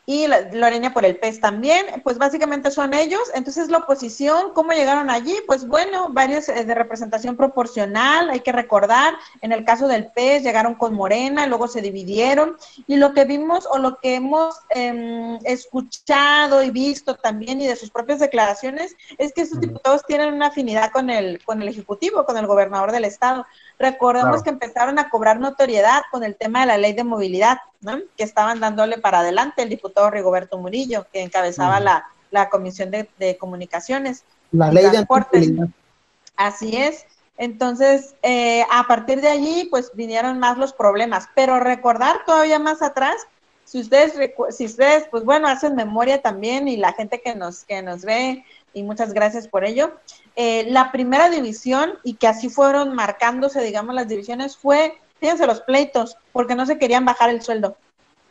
y Lorena por el PES también, pues básicamente son ellos. Entonces la oposición, ¿cómo llegaron allí? Pues bueno, varios eh, de representación proporcional, hay que recordar, en el caso del PES llegaron con Morena, luego se dividieron y lo que vimos o lo que hemos em, escuchado y visto también y de sus propias declaraciones es que esos diputados tienen una afinidad con el, con el Ejecutivo, con el gobernador del Estado. Recordemos que empezaron a cobrar notoriedad con el tema de la ley de movilidad, ¿no? que estaban dándole para adelante el diputado Rigoberto Murillo, que encabezaba la, la, Comisión de, Comunicaciones. La ley de transportes. Así es. Entonces, eh, a partir de allí, pues vinieron más los problemas. Pero recordar todavía más atrás, si ustedes, si ustedes, pues bueno, hacen memoria también y la gente que nos, que nos ve, y muchas gracias por ello, eh, la primera división y que así fueron marcándose, digamos, las divisiones fue, fíjense los pleitos, porque no se querían bajar el sueldo.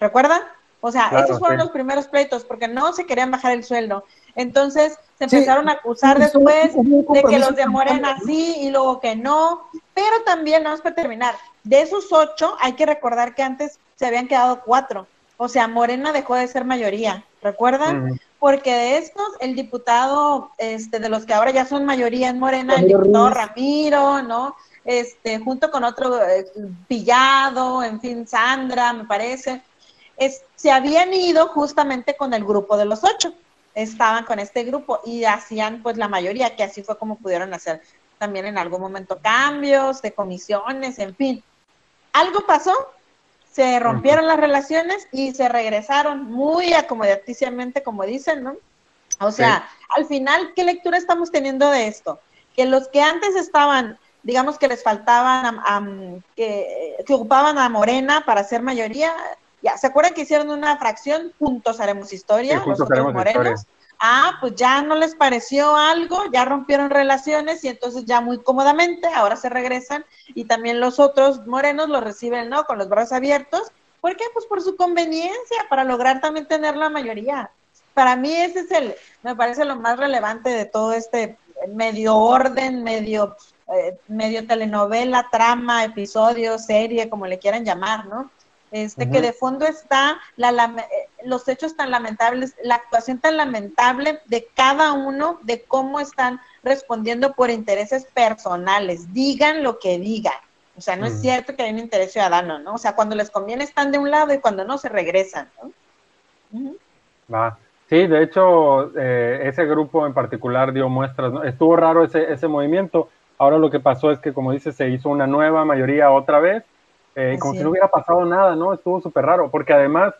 ¿Recuerdan? O sea, esos fueron los primeros pleitos porque no se querían bajar el sueldo. Entonces se empezaron a acusar después de que los de Morena sí y luego que no. Pero también, vamos para terminar, de esos ocho hay que recordar que antes se habían quedado cuatro. O sea, Morena dejó de ser mayoría, ¿recuerdan? Porque de estos, el diputado, este, de los que ahora ya son mayoría en Morena, el diputado Ramiro, ¿no? Este, junto con otro eh, Pillado, en fin, Sandra, me parece, es, se habían ido justamente con el grupo de los ocho estaban con este grupo y hacían pues la mayoría, que así fue como pudieron hacer también en algún momento cambios de comisiones, en fin. Algo pasó, se rompieron las relaciones y se regresaron muy acomodaticiamente, como dicen, ¿no? O sea, al final, ¿qué lectura estamos teniendo de esto? Que los que antes estaban, digamos que les faltaban, que, que, ocupaban a Morena para ser mayoría, ya, ¿se acuerdan que hicieron una fracción? Juntos haremos historia, juntos haremos historia. Ah, pues ya no les pareció algo, ya rompieron relaciones y entonces ya muy cómodamente ahora se regresan y también los otros morenos lo reciben, ¿no? Con los brazos abiertos. ¿Por qué? Pues por su conveniencia, para lograr también tener la mayoría. Para mí ese es el, me parece lo más relevante de todo este medio orden, medio, eh, medio telenovela, trama, episodio, serie, como le quieran llamar, ¿no? este, que de fondo está la, eh, los hechos tan lamentables, la actuación tan lamentable de cada uno, de cómo están respondiendo por intereses personales, digan lo que digan. O sea, no es cierto que hay un interés ciudadano, ¿no? O sea, cuando les conviene están de un lado y cuando no se regresan, ¿no? Va. Sí, de hecho, eh, ese grupo en particular dio muestras, ¿no? Estuvo raro ese, ese movimiento. Ahora lo que pasó es que, como dice, se hizo una nueva mayoría otra vez eh, como si no hubiera pasado nada, ¿no? Estuvo súper raro, porque además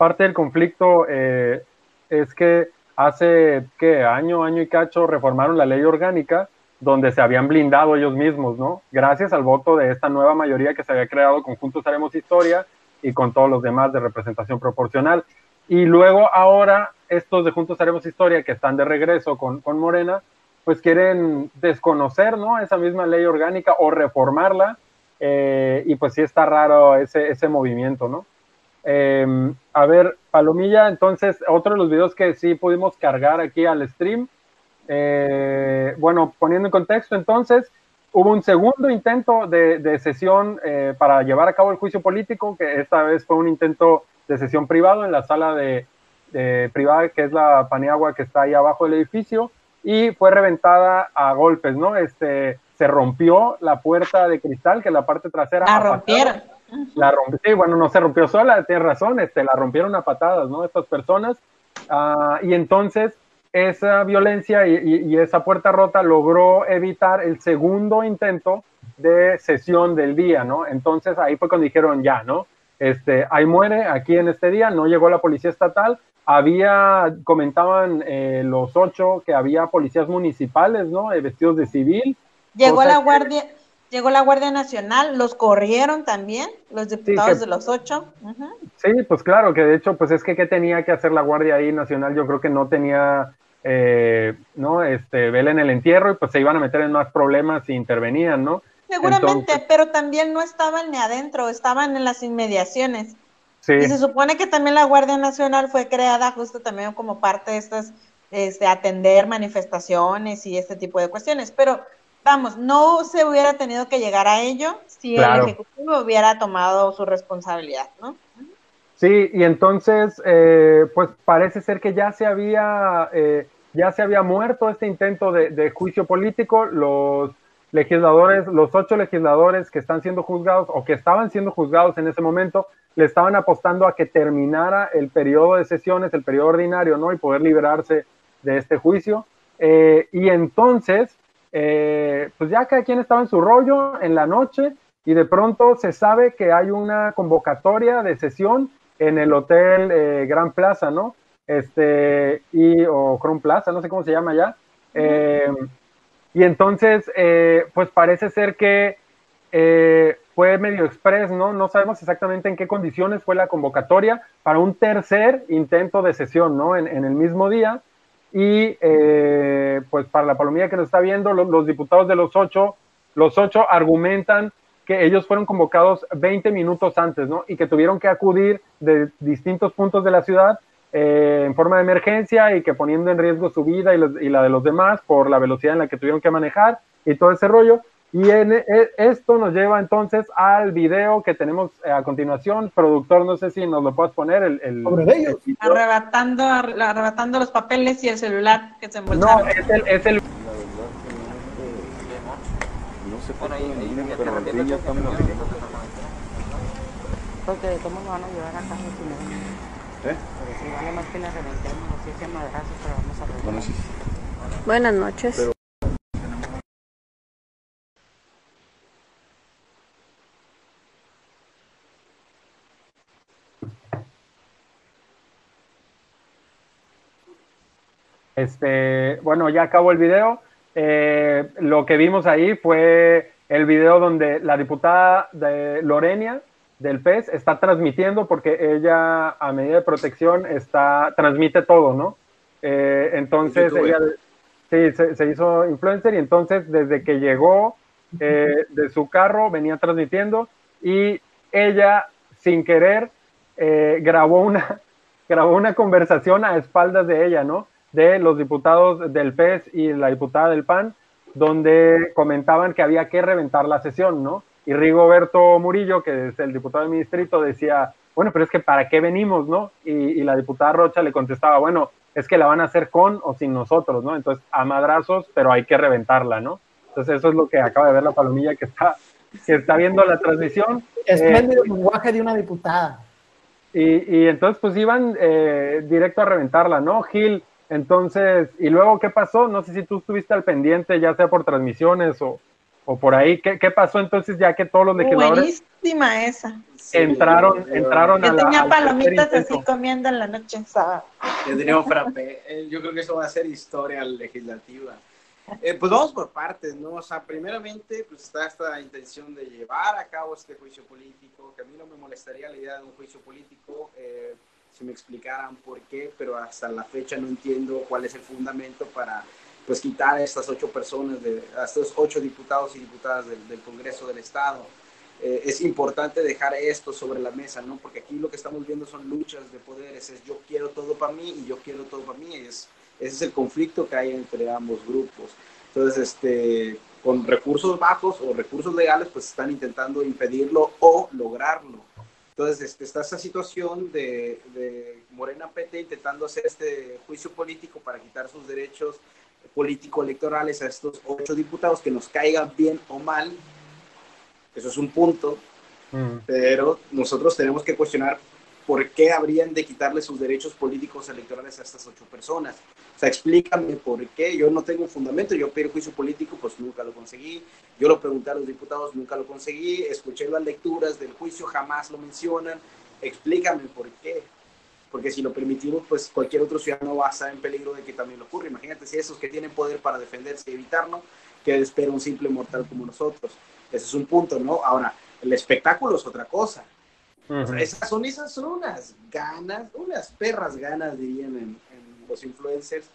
parte del conflicto eh, es que hace, ¿qué? Año, año y cacho reformaron la ley orgánica donde se habían blindado ellos mismos, ¿no? Gracias al voto de esta nueva mayoría que se había creado con Juntos Haremos Historia y con todos los demás de representación proporcional. Y luego ahora estos de Juntos Haremos Historia que están de regreso con, con Morena, pues quieren desconocer, ¿no? Esa misma ley orgánica o reformarla eh, y pues sí está raro ese, ese movimiento, ¿no? Em, a ver, Palomilla, entonces, otro de los videos que sí pudimos cargar aquí al stream. Eh, bueno, poniendo en contexto, entonces, hubo un segundo intento de, sesión eh, para llevar a cabo el juicio político, que esta vez fue un intento de sesión privado en la sala de, de privada, que es la Paniagua que está ahí abajo del edificio, y fue reventada a golpes, ¿no? Este, se rompió la puerta de cristal, que es la parte trasera. La rompieron. La sí, bueno, no se rompió sola, tienes razón, este, la rompieron a patadas, ¿no? Estas personas. Ah, y entonces esa violencia y, esa puerta rota logró evitar el segundo intento de sesión del día, ¿no? Entonces ahí fue cuando dijeron ya, ¿no? Este, ahí muere, aquí en este día, no llegó la policía estatal, había, comentaban eh, los ocho que había policías municipales, ¿no? Eh, vestidos de civil, Llegó la Guardia, llegó la Guardia Nacional, los corrieron también, los diputados de los ocho. Sí, pues claro, que de hecho, pues es que qué tenía que hacer la Guardia ahí Nacional, yo creo que no tenía, eh, ¿no? Este, vela en el entierro y pues se iban a meter en más problemas si intervenían, ¿no? Seguramente, pero también no estaban ni adentro, estaban en las inmediaciones. Sí. Y se supone que también la Guardia Nacional fue creada justo también como parte de estas, este, atender manifestaciones y este tipo de cuestiones, pero vamos, no se hubiera tenido que llegar a ello si el Ejecutivo hubiera tomado su responsabilidad, ¿no? Sí, y entonces, eh, pues parece ser que ya se había, eh, ya se había muerto este intento de, juicio político. Los legisladores, los ocho legisladores que están siendo juzgados o que estaban siendo juzgados en ese momento, le estaban apostando a que terminara el periodo de sesiones, el periodo ordinario, ¿no? Y poder liberarse de este juicio. Eh, y entonces, eh, pues ya cada quien estaba en su rollo en la noche y de pronto se sabe que hay una convocatoria de sesión en el Hotel eh, Gran Plaza, ¿no? Este, y, o Crown Plaza, no sé cómo se llama ya. Eh, y entonces, pues parece ser que fue medio express, ¿no? No sabemos exactamente en qué condiciones fue la convocatoria para un tercer intento de sesión, ¿no? En el mismo día. Y eh, pues para la palomilla que nos está viendo, los, diputados de los ocho, los ocho argumentan que ellos fueron convocados 20 minutos antes, ¿no? Y que tuvieron que acudir de distintos puntos de la ciudad eh, en forma de emergencia y que poniendo en riesgo su vida y, la de los demás por la velocidad en la que tuvieron que manejar y todo ese rollo. Y en, e, esto nos lleva entonces al video que tenemos eh, a continuación. Productor, no sé si nos lo puedes poner. El, el, arrebatando, arrebatando los papeles y el celular que se envolvieron. No, es el, es el bueno, ahí, ahí pero Martín ya estamos Porque de todos van a llevar a casa si no. ¿Eh? Pero si vale más que la reventemos, así que madrazos, pero vamos a ver. Bueno, sí. Buenas noches. Pero... Este, bueno, ya acabó el video. Eh, lo que vimos ahí fue el video donde la diputada de Lorenia del PES está transmitiendo porque ella a medida de protección está transmite todo, ¿no? Eh, entonces ella sí, se, hizo influencer y entonces desde que llegó eh, de su carro venía transmitiendo y ella sin querer grabó una grabó una conversación a espaldas de ella, ¿no? De los diputados del PES y la diputada del PAN, donde comentaban que había que reventar la sesión, ¿no? Y Rigoberto Murillo, que es el diputado del distrito, decía, bueno, pero es que ¿para qué venimos, no? Y, la diputada Rocha le contestaba, bueno, es que la van a hacer con o sin nosotros, ¿no? Entonces, a madrazos, pero hay que reventarla, ¿no? Entonces, eso es lo que acaba de ver la palomilla que está, que está viendo la transmisión. Espléndido eh, lenguaje de una diputada. Y, y entonces, pues iban eh, directo a reventarla, ¿no? Gil entonces, ¿y luego qué pasó? No sé si tú estuviste al pendiente, ya sea por transmisiones o, o por ahí. ¿Qué, ¿Qué, pasó entonces ya que todos los legisladores... Buenísima esa. entraron, entraron Yo a tenía palomitas así comiendo en la noche sábado. Tendríamos frappé. Eh, yo creo que eso va a ser historia legislativa. Eh, pues vamos por partes, ¿no? O sea, primeramente, pues está esta intención de llevar a cabo este juicio político, que a mí no me molestaría la idea de un juicio político. Eh, si me explicaran por qué, pero hasta la fecha no entiendo cuál es el fundamento para pues quitar a estas ocho personas, de, a estos ocho diputados y diputadas del, Congreso del Estado. Eh, es importante dejar esto sobre la mesa, ¿no? Porque aquí lo que estamos viendo son luchas de poderes, es yo quiero todo para mí y yo quiero todo para mí, es, ese es el conflicto que hay entre ambos grupos. Entonces, este, con recursos bajos o recursos legales, pues están intentando impedirlo o lograrlo. Entonces, este, está esa situación de, Morena PT intentando hacer este juicio político para quitar sus derechos político-electorales a estos ocho diputados, que nos caigan bien o mal. Eso es un punto. Mm. Pero nosotros tenemos que cuestionar por qué habrían de quitarle sus derechos políticos electorales a estas ocho personas. O sea, explícame por qué. Yo no tengo un fundamento, yo pedí juicio político, pues nunca lo conseguí. Yo lo pregunté a los diputados, nunca lo conseguí. Escuché las lecturas del juicio, jamás lo mencionan. Explícame por qué. Porque si lo permitimos, pues cualquier otro ciudadano va a estar en peligro de que también lo ocurra. Imagínate si esos que tienen poder para defenderse y evitarlo, que espera un simple mortal como nosotros. Ese es un punto, ¿no? Ahora, el espectáculo es otra cosa esas, son, esas son unas ganas, unas perras ganas, dirían en, los influencers,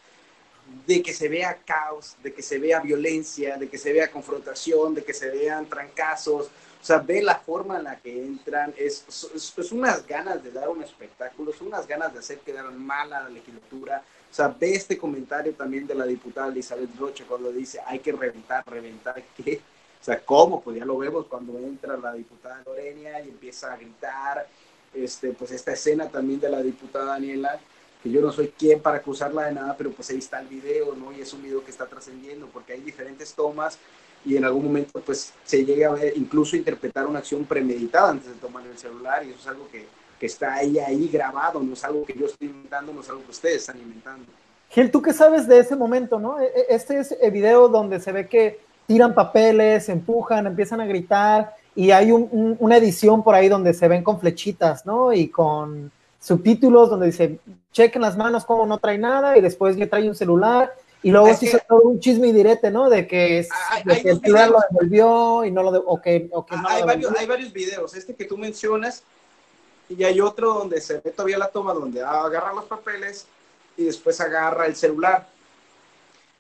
de que se vea caos, de que se vea violencia, de que se vea confrontación, de que se vean trancazos. O sea, ve la forma en la que entran. Es, es, unas ganas de dar un espectáculo, son unas ganas de hacer quedar mal a la legislatura. O sea, ve este comentario también de la diputada Elizabeth Rocha cuando dice hay que reventar, reventar, ¿qué? O sea, ¿cómo? Pues ya lo vemos cuando entra la diputada Lorenia y empieza a gritar, este, pues esta escena también de la diputada Daniela, que yo no soy quien para acusarla de nada, pero pues ahí está el video, ¿no? Y es un video que está trascendiendo, porque hay diferentes tomas y en algún momento pues se llega a ver, incluso interpretar una acción premeditada antes de tomar el celular y eso es algo que, que está ahí, ahí grabado, no es algo que yo estoy inventando, no es algo que ustedes están inventando. Gil, ¿tú qué sabes de ese momento, no? E, e, este es el video donde se ve que tiran papeles, empujan, empiezan a gritar y hay una edición por ahí donde se ven con flechitas, ¿no? Y con subtítulos donde dice, chequen las manos como no trae nada y después ya trae un celular y luego se hizo todo un chisme y direte, ¿no? De que, es, el celular lo devolvió y no lo de, o que, o que no hay, varios, hay varios videos, este que tú mencionas y hay otro donde se ve todavía la toma donde agarra los papeles y después agarra el celular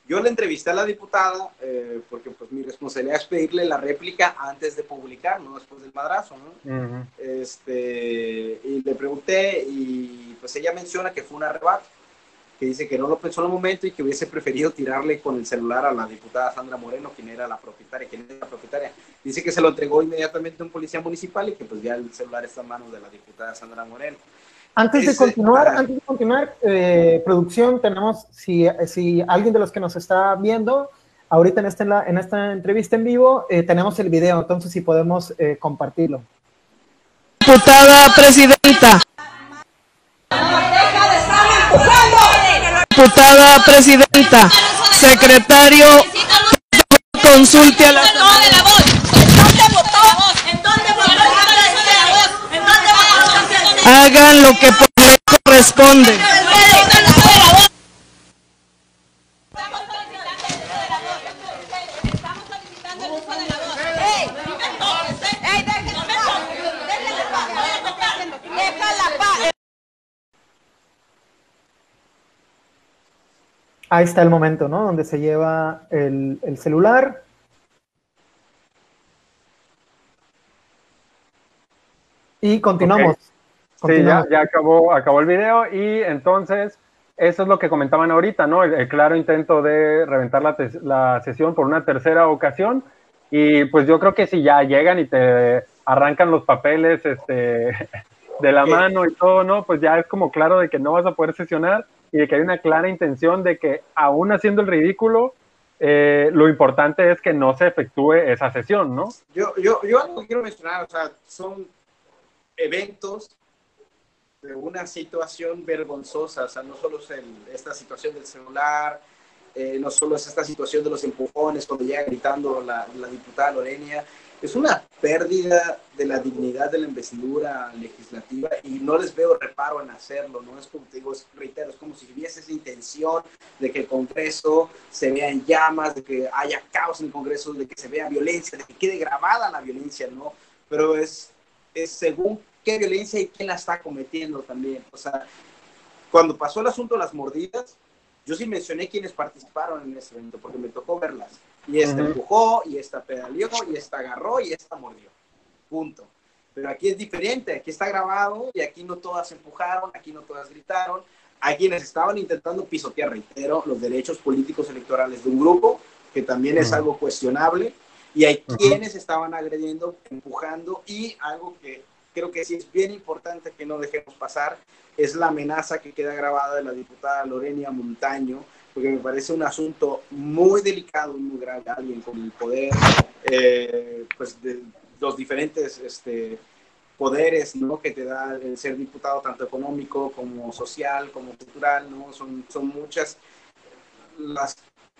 Yo le entrevisté a la diputada eh, porque pues mi responsabilidad es pedirle la réplica antes de publicar, no después del madrazo, ¿no? este, y le pregunté y pues ella menciona que fue un arrebato, que dice que no lo pensó en el momento y que hubiese preferido tirarle con el celular a la diputada Sandra Moreno, quien era la propietaria, quien era la propietaria. Dice que se lo entregó inmediatamente a un policía municipal y que pues ya el celular está en manos de la diputada Sandra Moreno. Antes de continuar, antes de continuar, eh, producción, tenemos, si, si alguien de los que nos está viendo, ahorita en esta, en esta entrevista en vivo, eh, tenemos el video, entonces si podemos eh, compartirlo. Diputada presidenta. Diputada presidenta, secretario, consulte a la... hagan lo que por ley corresponde. Ahí está el momento, ¿no? Donde se lleva el, el celular. Y continuamos. Sí, ya, ya, acabó, acabó el video y entonces eso es lo que comentaban ahorita, ¿no? El, claro intento de reventar la, la, sesión por una tercera ocasión y pues yo creo que si ya llegan y te arrancan los papeles este, de la mano y todo, ¿no? Pues ya es como claro de que no vas a poder sesionar y de que hay una clara intención de que aún haciendo el ridículo, eh, lo importante es que no se efectúe esa sesión, ¿no? Yo, yo, yo algo quiero mencionar, o sea, son eventos una situación vergonzosa, o sea, no solo es esta situación del celular, eh, no solo es esta situación de los empujones cuando llega gritando la, la, diputada Lorenia, es una pérdida de la dignidad de la investidura legislativa y no les veo reparo en hacerlo, no es como te digo, es, reitero, es como si hubiese esa intención de que el Congreso se vea en llamas, de que haya caos en el Congreso, de que se vea violencia, de que quede grabada la violencia, ¿no? Pero es, es según qué violencia y quién la está cometiendo también. O sea, cuando pasó el asunto de las mordidas, yo sí mencioné quiénes participaron en ese evento, porque me tocó verlas. Y esta empujó, y esta pedaleó, y esta agarró, y esta mordió. Punto. Pero aquí es diferente, aquí está grabado, y aquí no todas empujaron, aquí no todas gritaron. Hay quienes estaban intentando pisotear, reitero, los derechos políticos electorales de un grupo, que también es algo cuestionable, y hay quienes estaban agrediendo, empujando, y algo que creo que sí es bien importante que no dejemos pasar, es la amenaza que queda grabada de la diputada Lorenia Montaño, porque me parece un asunto muy delicado muy grave, alguien con el poder, eh, pues de los diferentes este, poderes ¿no? que te da el ser diputado, tanto económico como social, como cultural, ¿no? son, son muchas las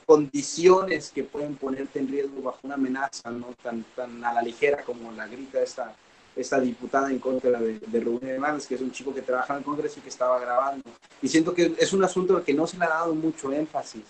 condiciones que pueden ponerte en riesgo bajo una amenaza no tan, tan a la ligera como la grita esta esta diputada en contra de, de Rubén Hernández, que es un chico que trabaja en el Congreso y que estaba grabando. Y siento que es un asunto al que no se le ha dado mucho énfasis.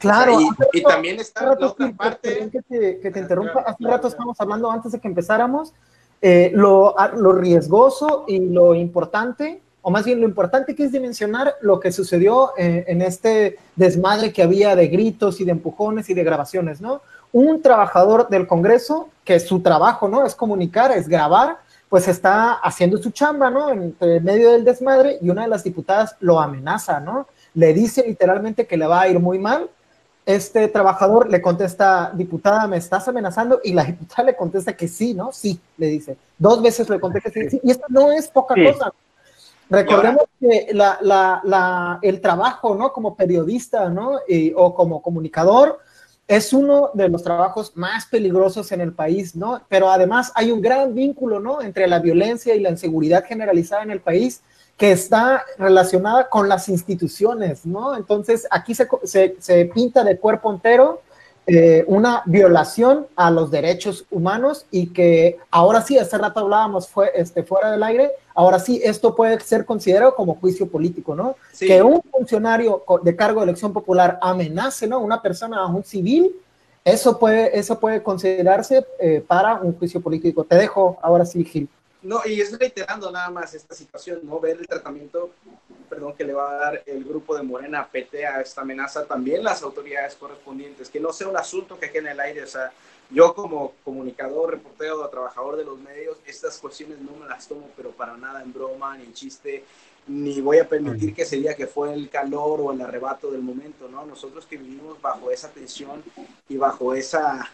Claro. y, también está la otra parte. Que te, que te interrumpa, hace un rato estábamos hablando antes de que empezáramos, eh, lo, lo riesgoso y lo importante, o más bien lo importante que es dimensionar lo que sucedió eh, en este desmadre que había de gritos y de empujones y de grabaciones, ¿no? Un trabajador del Congreso, que su trabajo, ¿no? Es comunicar, es grabar, pues está haciendo su chamba, ¿no? En, medio del desmadre y una de las diputadas lo amenaza, ¿no? Le dice literalmente que le va a ir muy mal. Este trabajador le contesta, diputada, ¿me estás amenazando? Y la diputada le contesta que sí, ¿no? Sí, le dice. Dos veces le contesta que sí. Y esto no es poca cosa. Recordemos que la, la, la, el trabajo, ¿no? Como periodista, ¿no? o como comunicador, es uno de los trabajos más peligrosos en el país, ¿no? Pero además hay un gran vínculo, ¿no? Entre la violencia y la inseguridad generalizada en el país que está relacionada con las instituciones, ¿no? Entonces aquí se, se pinta de cuerpo entero eh, una violación a los derechos humanos y que ahora sí, hace rato hablábamos fue, este, fuera del aire, ahora sí, esto puede ser considerado como juicio político, ¿no? Que un funcionario de cargo de elección popular amenace, ¿no? Una persona, un civil, eso puede, eso puede considerarse eh, para un juicio político. Te dejo ahora sí, Gil. No, y es reiterando nada más esta situación, ¿no? Ver el tratamiento, perdón, que le va a dar el grupo de Morena PT a esta amenaza, también las autoridades correspondientes, que no sea un asunto que quede en el aire, o sea, yo como comunicador, reportero, trabajador de los medios, estas cuestiones no me las tomo, pero para nada en broma, ni en chiste, ni voy a permitir que ese que fue el calor o el arrebato del momento, ¿no? Nosotros que vivimos bajo esa tensión y bajo esa,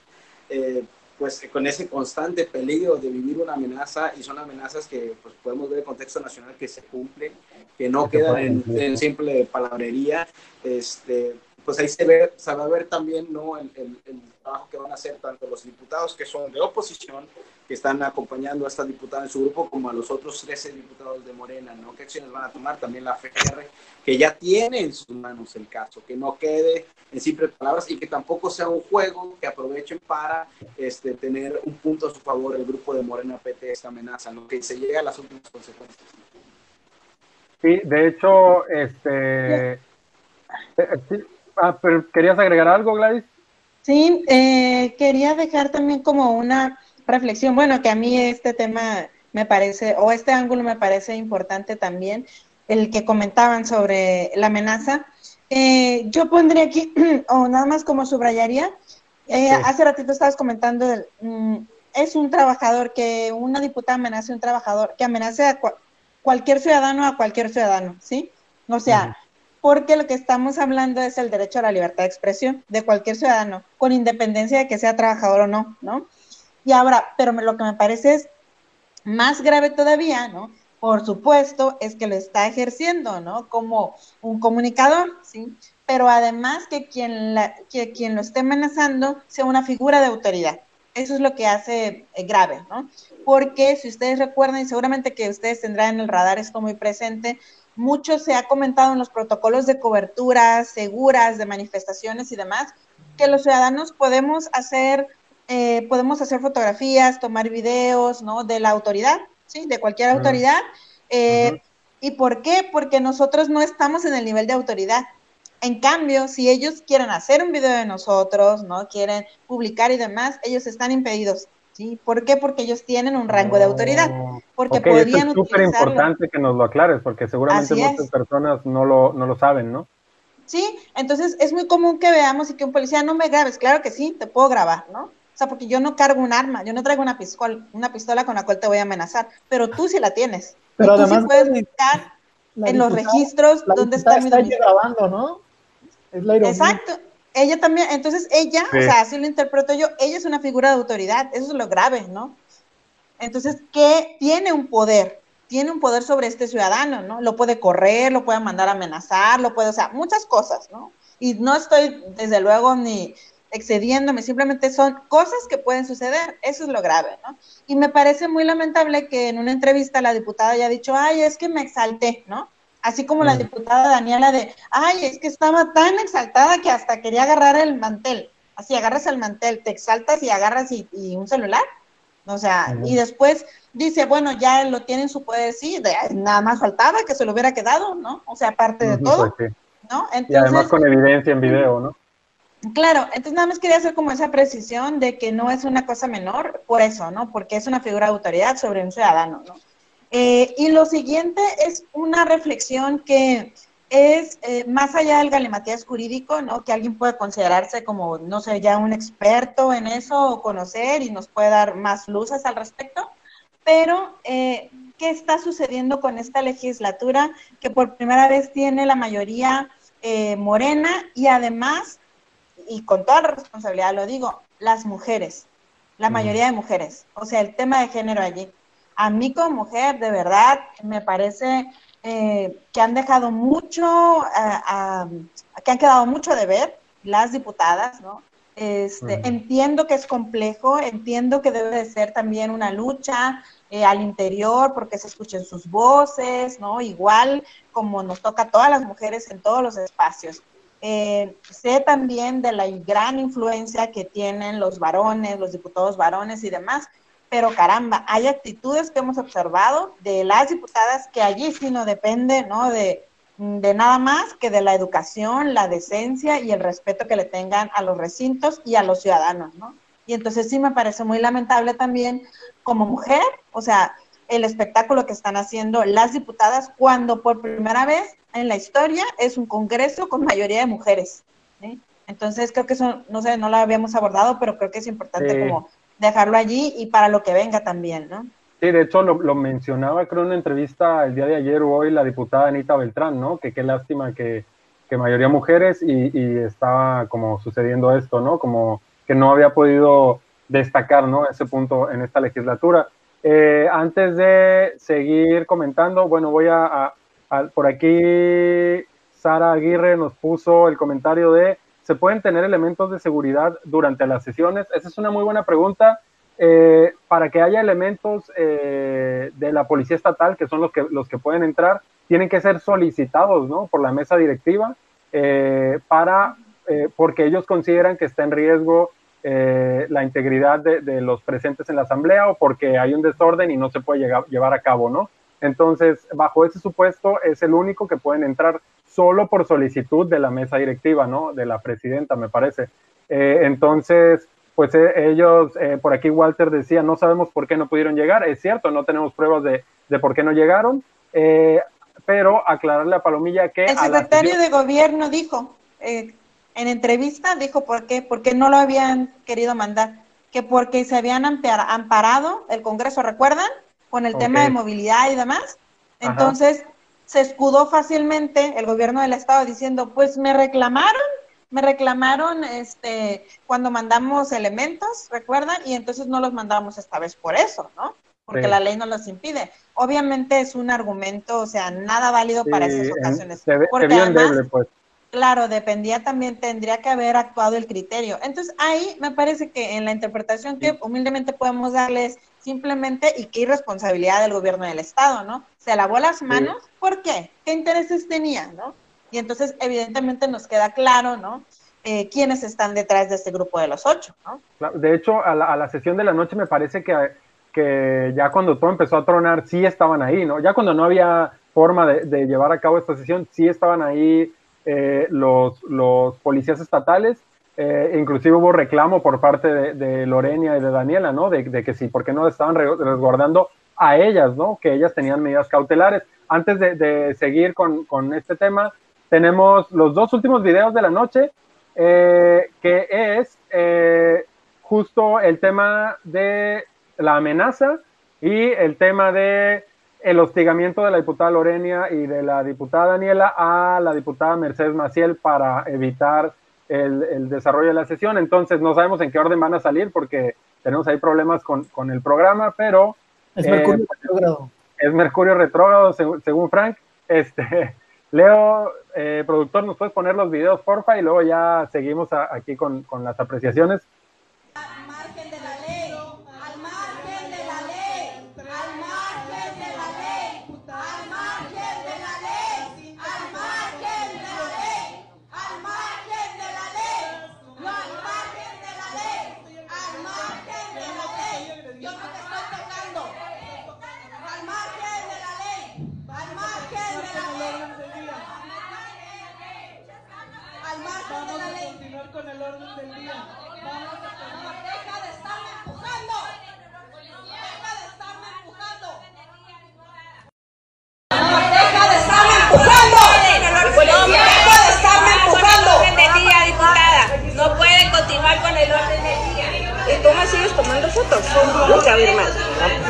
eh, pues con ese constante peligro de vivir una amenaza y son amenazas que pues, podemos ver en contexto nacional que se cumplen, que no quedan en, en simple palabrería, este, pues ahí se, ve, se va a ver también ¿no? el, trabajo que van a hacer tanto los diputados que son de oposición, que están acompañando a esta diputada en su grupo, como a los otros 13 diputados de Morena, ¿no? ¿Qué acciones van a tomar? También la FGR, que ya tiene en sus manos el caso, que no quede en simples palabras y que tampoco sea un juego que aprovechen para este, tener un punto a su favor el grupo de Morena PT esta amenaza, ¿no? Que se llegue a las últimas consecuencias. Sí, de hecho, este... Eh, Ah, pero ¿querías agregar algo, Gladys? Sí, eh, quería dejar también como una reflexión, bueno, que a mí este tema me parece, o este ángulo me parece importante también, el que comentaban sobre la amenaza. Eh, yo pondría aquí, o nada más como subrayaría, eh, hace ratito estabas comentando, mm, es un trabajador, que una diputada amenace a un trabajador, que amenace a cualquier ciudadano a cualquier ciudadano, ¿sí? O sea, porque lo que estamos hablando es el derecho a la libertad de expresión de cualquier ciudadano, con independencia de que sea trabajador o no, ¿no? Y ahora, pero lo que me parece es más grave todavía, ¿no? Por supuesto, es que lo está ejerciendo, ¿no? Como un comunicador, ¿sí? Pero además que quien, la, que quien lo esté amenazando sea una figura de autoridad. Eso es lo que hace eh, grave, ¿no? Porque si ustedes recuerdan, y seguramente que ustedes tendrán en el radar esto muy presente, mucho se ha comentado en los protocolos de cobertura seguras de manifestaciones y demás, que los ciudadanos podemos hacer, eh, podemos hacer fotografías, tomar videos, ¿no? De la autoridad, ¿sí? De cualquier autoridad. Eh, ¿Y por qué? Porque nosotros no estamos en el nivel de autoridad. En cambio, si ellos quieren hacer un video de nosotros, ¿no? Quieren publicar y demás, ellos están impedidos. ¿Sí? ¿Por qué? Porque ellos tienen un rango de autoridad. Oh, porque podrían es súper importante que nos lo aclares, porque seguramente muchas personas no lo, no lo saben, ¿no? Sí, entonces es muy común que veamos y que un policía no me grabes, claro que sí, te puedo grabar, ¿no? O sea, porque yo no cargo un arma, yo no traigo una pistola, una pistola con la cual te voy a amenazar, pero tú sí la tienes. Pero y tú sí puedes buscar en los registros donde está mi grabando, ¿no? Es la Exacto ella también, entonces ella, o sea, así lo interpreto yo, ella es una figura de autoridad, eso es lo grave, ¿no? Entonces, ¿qué tiene un poder? Tiene un poder sobre este ciudadano, ¿no? Lo puede correr, lo puede mandar a amenazar, lo puede, o sea, muchas cosas, ¿no? Y no estoy, desde luego, ni excediéndome, simplemente son cosas que pueden suceder, eso es lo grave, ¿no? Y me parece muy lamentable que en una entrevista la diputada haya dicho, ay, es que me exalté, ¿no? Así como la diputada Daniela de, ay, es que estaba tan exaltada que hasta quería agarrar el mantel. Así agarras el mantel, te exaltas y agarras y, un celular. O sea, y después dice, bueno, ya lo tiene en su poder, sí, nada más faltaba que se lo hubiera quedado, ¿no? O sea, aparte de todo, pues ¿no? y además con evidencia en video, ¿no? Claro, entonces nada más quería hacer como esa precisión de que no es una cosa menor por eso, ¿no? Porque es una figura de autoridad sobre un ciudadano, ¿no? Eh, y lo siguiente es una reflexión que es eh, más allá del galimatías jurídico, ¿no? Que alguien puede considerarse como, no sé, ya un experto en eso o conocer y nos puede dar más luces al respecto. Pero, eh, ¿qué está sucediendo con esta legislatura que por primera vez tiene la mayoría morena y además, y con toda la responsabilidad lo digo, las mujeres, la mayoría de mujeres, o sea, el tema de género allí a mí como mujer, de verdad, me parece eh, que han dejado mucho, que han quedado mucho de ver las diputadas, ¿no? Este, Entiendo que es complejo, entiendo que debe de ser también una lucha eh, al interior porque se escuchen sus voces, ¿no? Igual como nos toca a todas las mujeres en todos los espacios. Eh, sé también de la gran influencia que tienen los varones, los diputados varones y demás, pero caramba, hay actitudes que hemos observado de las diputadas que allí sí no depende, ¿no? De, de nada más que de la educación, la decencia y el respeto que le tengan a los recintos y a los ciudadanos, ¿no? Y entonces sí me parece muy lamentable también como mujer, o sea, el espectáculo que están haciendo las diputadas cuando por primera vez en la historia es un congreso con mayoría de mujeres. Entonces creo que eso, no sé, no lo habíamos abordado, pero creo que es importante como dejarlo allí y para lo que venga también, ¿no? Sí, de hecho lo, mencionaba creo en una entrevista el día de ayer o hoy la diputada Anita Beltrán, ¿no? Que qué lástima que, que mayoría mujeres y, y, estaba como sucediendo esto, ¿no? Como que no había podido destacar, ¿no? Ese punto en esta legislatura. Eh, antes de seguir comentando, bueno, voy a, a, por aquí Sara Aguirre nos puso el comentario de ¿se pueden tener elementos de seguridad durante las sesiones? Esa es una muy buena pregunta. Eh, para que haya elementos eh, de la policía estatal, que son los que, los que pueden entrar, tienen que ser solicitados ¿no? por la mesa directiva eh, para, porque ellos consideran que está en riesgo la integridad de, los presentes en la asamblea o porque hay un desorden y no se puede llevar a cabo, ¿no? Entonces, bajo ese supuesto, es el único que pueden entrar solo por solicitud de la mesa directiva, ¿no? De la presidenta, me parece. entonces, pues eh, ellos, eh, por aquí Walter decía, no sabemos por qué no pudieron llegar, es cierto, no tenemos pruebas de, de por qué no llegaron, eh, pero aclararle a Palomilla que... El secretario de gobierno dijo, en entrevista, dijo por qué, porque no lo habían querido mandar, que porque se habían amparado el Congreso, ¿recuerdan? Con el tema de movilidad y demás. Entonces, se escudó fácilmente el gobierno del Estado diciendo, pues me reclamaron me reclamaron este cuando mandamos elementos, ¿recuerdan? Y entonces no los mandamos esta vez por eso, ¿no? Porque la ley no los impide. Obviamente es un argumento, o sea, nada válido para esas ocasiones. porque además, pues. claro, dependía también, tendría que haber actuado el criterio. Entonces ahí me parece que en la interpretación que humildemente podemos darles simplemente y qué irresponsabilidad del gobierno del Estado, ¿no? Se lavó las manos, ¿por qué? ¿Qué intereses tenía, no? Y entonces, evidentemente, nos queda claro, ¿no? Eh, quiénes están detrás de este grupo de los ocho, ¿no? De hecho, a la, sesión de la noche me parece que, que, ya cuando todo empezó a tronar, sí estaban ahí, ¿no? Ya cuando no había forma de, llevar a cabo esta sesión, sí estaban ahí eh, los, los policías estatales, eh, inclusive hubo reclamo por parte de, de Lorena y de Daniela, ¿no? De, que sí, porque no estaban resguardando a ellas, ¿no? Que ellas tenían medidas cautelares. Antes de, seguir con, con, este tema, tenemos los dos últimos videos de la noche, eh, que es eh, justo el tema de la amenaza y el tema de el hostigamiento de la diputada Lorenia y de la diputada Daniela a la diputada Mercedes Maciel para evitar el, desarrollo de la sesión. Entonces no sabemos en qué orden van a salir porque tenemos ahí problemas con, el programa, pero... Es Mercurio eh, retrógrado. Es Mercurio retrógrado, según, según Frank. Este, Leo, eh, productor, ¿nos puedes poner los videos, porfa? Y luego ya seguimos aquí con, con las apreciaciones.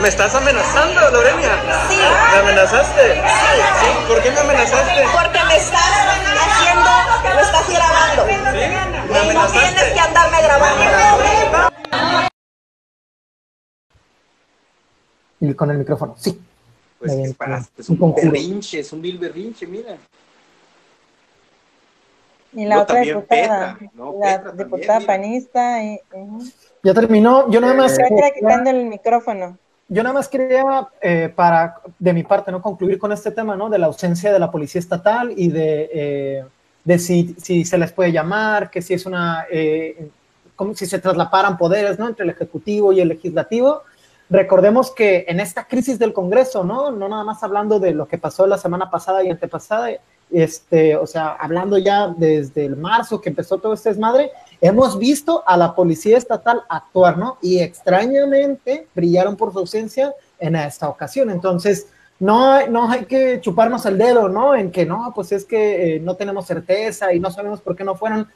¿Me estás amenazando, Lorena? Sí. ¿Me amenazaste? Sí. ¿Sí? ¿Por qué me amenazaste? Porque me estás haciendo, me estás grabando. ¿Sí? ¿Me amenazaste? No tienes que andarme grabando. Y con el micrófono, sí. Pues es, para, es un, un berrinche, es un vil berrinche, mira. Y la otra diputada, la diputada panista. Y, Ya terminó, yo nada más. Está quitando el micrófono. Yo nada más quería, eh, para, de mi parte, no concluir con este tema, ¿no? De la ausencia de la policía estatal y de, eh, de si, si, se les puede llamar, que si es una, eh, como si se traslaparan poderes, ¿no? Entre el ejecutivo y el legislativo. Recordemos que en esta crisis del Congreso, ¿no? No nada más hablando de lo que pasó la semana pasada y antepasada, este, o sea, hablando ya desde el marzo que empezó todo este desmadre, hemos visto a la policía estatal actuar, ¿no? Y extrañamente brillaron por su ausencia en esta ocasión. Entonces, no, no hay que chuparnos el dedo, ¿no? En que no, pues es que eh, no tenemos certeza y no sabemos por qué no fueron.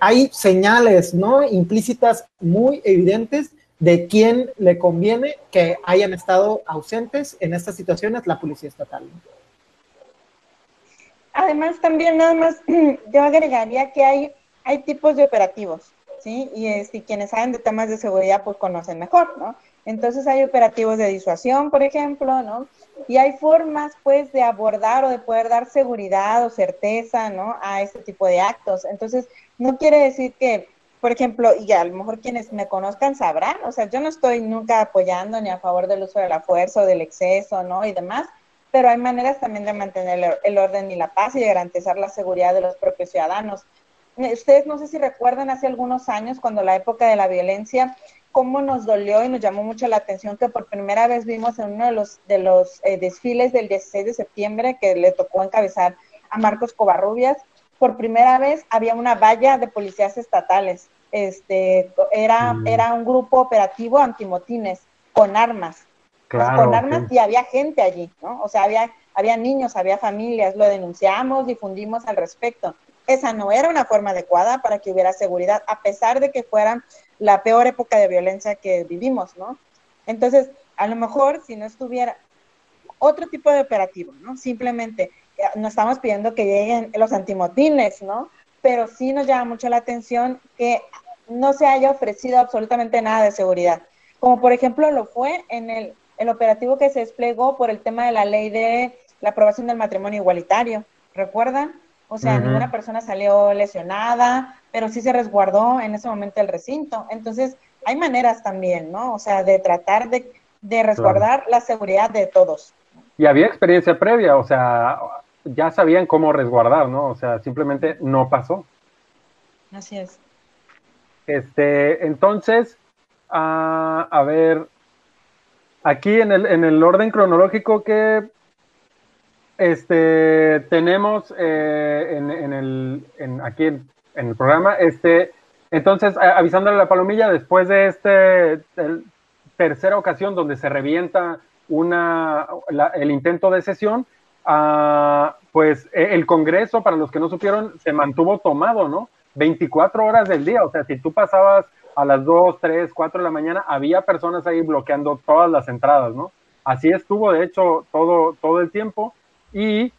Hay señales, ¿no? Implícitas muy evidentes de quién le conviene que hayan estado ausentes en estas situaciones la Policía Estatal. Además, también nada más, yo agregaría que hay, hay tipos de operativos, ¿sí? Y, es, y quienes saben de temas de seguridad, pues conocen mejor, ¿no? Entonces hay operativos de disuasión, por ejemplo, ¿no? Y hay formas, pues, de abordar o de poder dar seguridad o certeza, ¿no? A este tipo de actos. Entonces, no quiere decir que, por ejemplo, y a lo mejor quienes me conozcan sabrán, o sea, yo no estoy nunca apoyando ni a favor del uso de la fuerza o del exceso, ¿no? Y demás, pero hay maneras también de mantener el orden y la paz y de garantizar la seguridad de los propios ciudadanos. Eh, ustedes no sé si recuerdan hace algunos años, cuando la época de la violencia, cómo nos dolió y nos llamó mucho la atención que por primera vez vimos en uno de los, de los eh, desfiles del 16 de septiembre que le tocó encabezar a Marcos Covarrubias, por primera vez había una valla de policías estatales. Este, era, mm. era un grupo operativo antimotines con armas. Con armas y había gente allí, ¿no? O sea, había, había niños, había familias, lo denunciamos, difundimos al respecto. Esa no era una forma adecuada para que hubiera seguridad, a pesar de que fueran la peor época de violencia que vivimos, ¿no? Entonces, a lo mejor si no estuviera otro tipo de operativo, ¿no? Simplemente eh, no estamos pidiendo que lleguen los antimotines, ¿no? Pero sí nos llama mucho la atención que no se haya ofrecido absolutamente nada de seguridad, como por ejemplo lo fue en el, el operativo que se desplegó por el tema de la ley de la aprobación del matrimonio igualitario, ¿recuerdan? O sea, ninguna persona salió lesionada, pero sí se resguardó en ese momento el recinto. Entonces, hay maneras también, ¿no? O sea, de tratar de, resguardar la seguridad de todos. Y había experiencia previa, o sea, ya sabían cómo resguardar, ¿no? O sea, simplemente no pasó. Así es. Este, entonces, ah, a ver, aquí en el, en el orden cronológico que este, tenemos eh, en, el, aquí en, el programa, este, entonces, avisándole a la palomilla, después de este tercera ocasión donde se revienta una, el intento de sesión, ah, pues e, el Congreso, para los que no supieron, se mantuvo tomado, ¿no? 24 horas del día, o sea, si tú pasabas a las 2, 3, 4 de la mañana, había personas ahí bloqueando todas las entradas, ¿no? Así estuvo, de hecho, todo, todo el tiempo y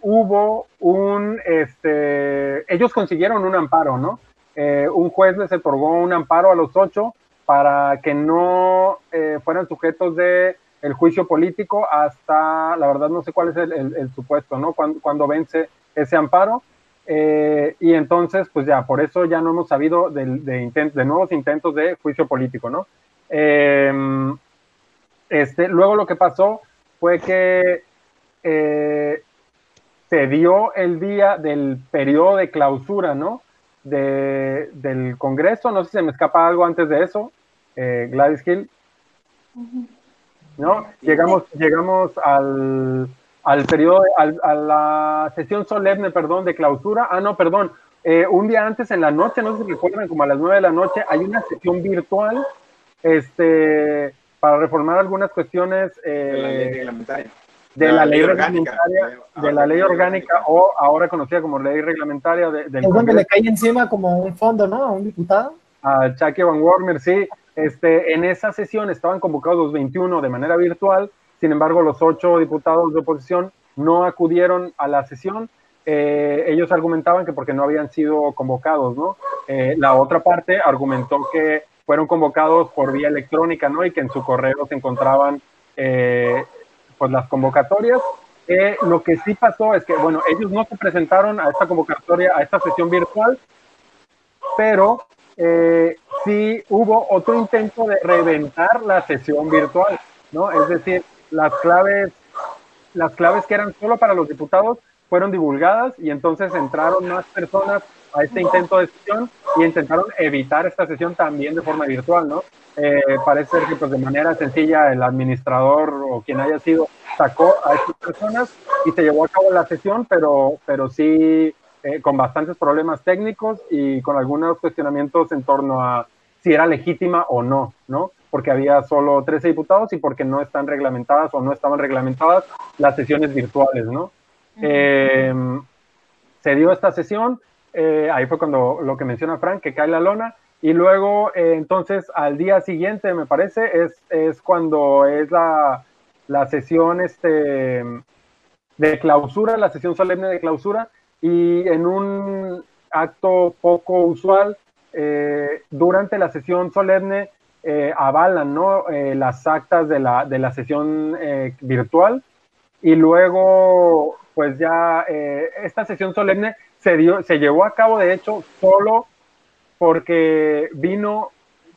hubo un, este, ellos consiguieron un amparo, ¿no? Eh, un juez les otorgó un amparo a los ocho para que no eh, fueran sujetos de el juicio político hasta, la verdad no sé cuál es el, supuesto, ¿no? Cuando, vence ese amparo. Eh, y entonces, pues ya, por eso ya no hemos sabido de, de, de nuevos intentos de juicio político, ¿no? este, luego lo que pasó fue que eh, se dio el día del periodo de clausura, ¿no? De, del Congreso, no sé si se me escapa algo antes de eso, eh, Gladys Hill. ¿No? Llegamos, llegamos al, al periodo, a la sesión solemne, perdón, de clausura. Ah, no, perdón. Eh, un día antes en la noche, no sé si recuerdan, como a las nueve de la noche, hay una sesión virtual este, para reformar algunas cuestiones. Eh, de la, ley, reglamentaria, de la ley orgánica o ahora conocida como ley reglamentaria de, del es donde le cae encima como un fondo, ¿no? A un diputado. A Chucky Van Wormer, sí. Este, en esa sesión estaban convocados los 21 de manera virtual, sin embargo los ocho diputados de oposición no acudieron a la sesión. Eh, ellos argumentaban que porque no habían sido convocados, ¿no? Eh, la otra parte argumentó que fueron convocados por vía electrónica, ¿no? Y que en su correo se encontraban eh, pues las convocatorias. Eh, lo que sí pasó es que, bueno, ellos no se presentaron a esta convocatoria, a esta sesión virtual, pero eh, sí hubo otro intento de reventar la sesión virtual, ¿no? Es decir, las claves, las claves que eran solo para los diputados fueron divulgadas y entonces entraron más personas a este intento de sesión y intentaron evitar esta sesión también de forma virtual, ¿no? Eh, parece ser que pues de manera sencilla el administrador o quien haya sido sacó a estas personas y se llevó a cabo la sesión, pero, pero sí eh, con bastantes problemas técnicos y con algunos cuestionamientos en torno a si era legítima o no, ¿no? Porque había solo 13 diputados y porque no están reglamentadas o no estaban reglamentadas las sesiones virtuales, ¿no? Eh, se dio esta sesión, eh, ahí fue cuando lo que menciona Frank, que cae la lona, y luego eh, entonces al día siguiente, me parece, es, es cuando es la, la sesión este, de clausura, la sesión solemne de clausura, y en un acto poco usual, durante la sesión solemne eh, avalan ¿no? Eh, las actas de la, de la sesión eh, virtual y luego pues ya esta sesión solemne se, dio, se llevó a cabo de hecho solo porque vino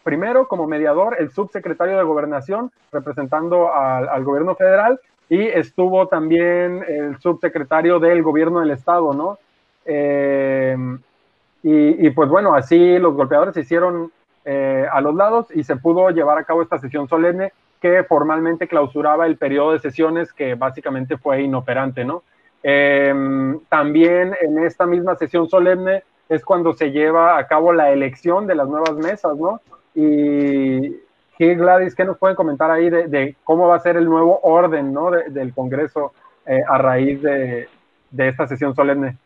primero como mediador el subsecretario de gobernación representando al, gobierno federal y estuvo también el subsecretario del gobierno del estado, ¿no? y, y, pues bueno, así los golpeadores hicieron eh, a los lados y se pudo llevar a cabo esta sesión solemne que formalmente clausuraba el periodo de sesiones que básicamente fue inoperante, ¿no? Em, también en esta misma sesión solemne es cuando se lleva a cabo la elección de las nuevas mesas, ¿no? Y Gladys, ¿qué nos pueden comentar ahí de, cómo va a ser el nuevo orden, ¿no? del Congreso eh, a raíz de, de esta sesión solemne.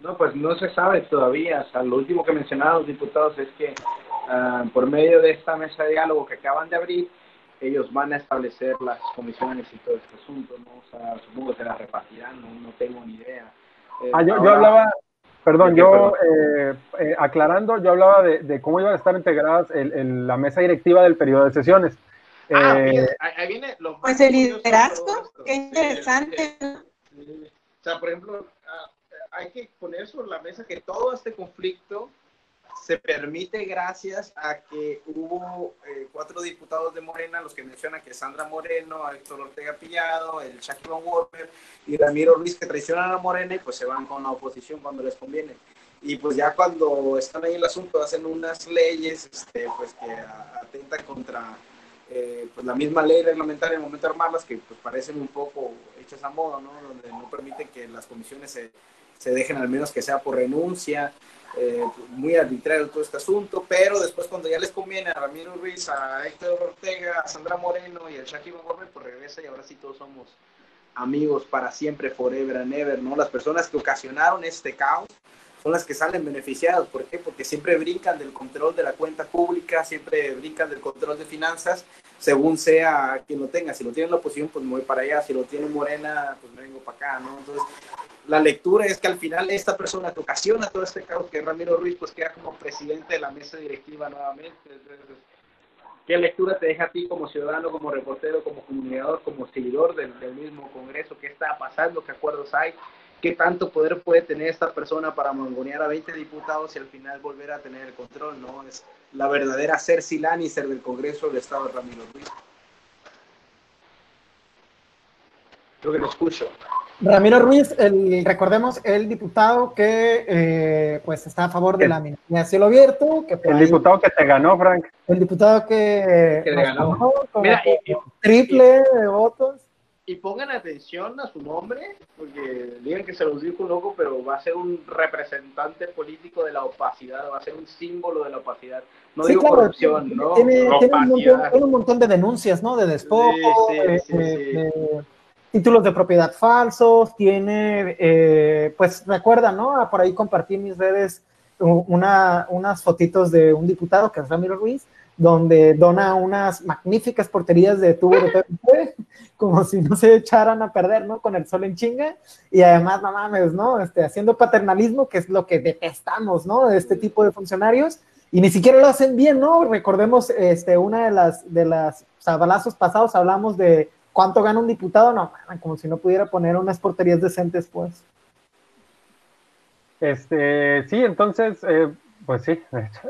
No, pues no se sabe todavía. O sea, lo último que mencionaron los diputados es que Ah, por medio de esta mesa de diálogo que acaban de abrir, ellos van a establecer las comisiones y todo este asunto, ¿no? O sea, supongo que se las repartirán, no, no tengo ni idea. Eh, ah, yo, hablaba, perdón, yo eh, eh, aclarando, yo hablaba de, cómo iban a estar integradas el, la mesa directiva del periodo de sesiones. Ah, ahí viene lo Pues el liderazgo, qué interesante. o sea, por ejemplo, ah, hay que poner sobre la mesa que todo este conflicto se permite gracias a que hubo eh, cuatro diputados de Morena, los que mencionan que Sandra Moreno, Héctor Ortega Pillado, el Van Walker y Ramiro Ruiz, que traicionan a Morena y pues se van con la oposición cuando les conviene. Y pues ya cuando están ahí en el asunto hacen unas leyes este, pues que atentan contra eh, pues la misma ley reglamentaria en el momento de armarlas, que pues parecen un poco hechas a modo, ¿no? Donde no permiten que las comisiones se, se dejen al menos que sea por renuncia eh, muy arbitrario todo este asunto, pero después cuando ya les conviene a Ramiro Ruiz, a Héctor Ortega, a Sandra Moreno y al Shaki Van pues regresa y ahora sí todos somos amigos para siempre, forever and ever, ¿no? Las personas que ocasionaron este caos son las que salen beneficiadas. ¿Por qué? Porque siempre brincan del control de la cuenta pública, siempre brincan del control de finanzas, según sea quien lo tenga. Si lo tiene la oposición, pues me voy para allá. Si lo tiene Morena, pues me vengo para acá, ¿no? Entonces, la lectura es que al final esta persona que ocasiona todo este caos, que Ramiro Ruiz, pues queda como presidente de la mesa directiva nuevamente. ¿Qué lectura te deja a ti como ciudadano, como reportero, como comunicador, como seguidor del, mismo Congreso? ¿Qué está pasando? ¿Qué acuerdos hay? ¿Qué tanto poder puede tener esta persona para mangonear a 20 diputados y al final volver a tener el control? ¿no? Es la verdadera Cersei Lannister del Congreso del Estado de Ramiro Ruiz. Creo que lo escucho. Ramiro Ruiz, el, recordemos, el diputado que eh, pues está a favor de la minoría cielo abierto. Que el diputado que te ganó, Frank. El diputado que, que ganó. Mira, triple de votos. Y pongan atención a su nombre, porque digan que se los dijo un loco, pero va a ser un representante político de la opacidad, va a ser un símbolo de la opacidad. No digo corrupción, ¿no? Tiene, un, montón, de denuncias, ¿no? De despojo, de títulos de propiedad falsos, tiene, eh, pues recuerda, ¿no? Por ahí compartí en mis redes una, unas fotitos de un diputado, que es Ramiro Ruiz, donde dona unas magníficas porterías de tubo de PVC, como si no se echaran a perder, ¿no? Con el sol en chinga, y además, no mames, ¿no? Este, haciendo paternalismo, que es lo que detestamos, ¿no? De este tipo de funcionarios, y ni siquiera lo hacen bien, ¿no? Recordemos, este, una de las, de las sabalazos pasados hablamos de ¿Cuánto gana un diputado? No, como si no pudiera poner unas porterías decentes, pues. Este, sí, entonces, eh, pues sí,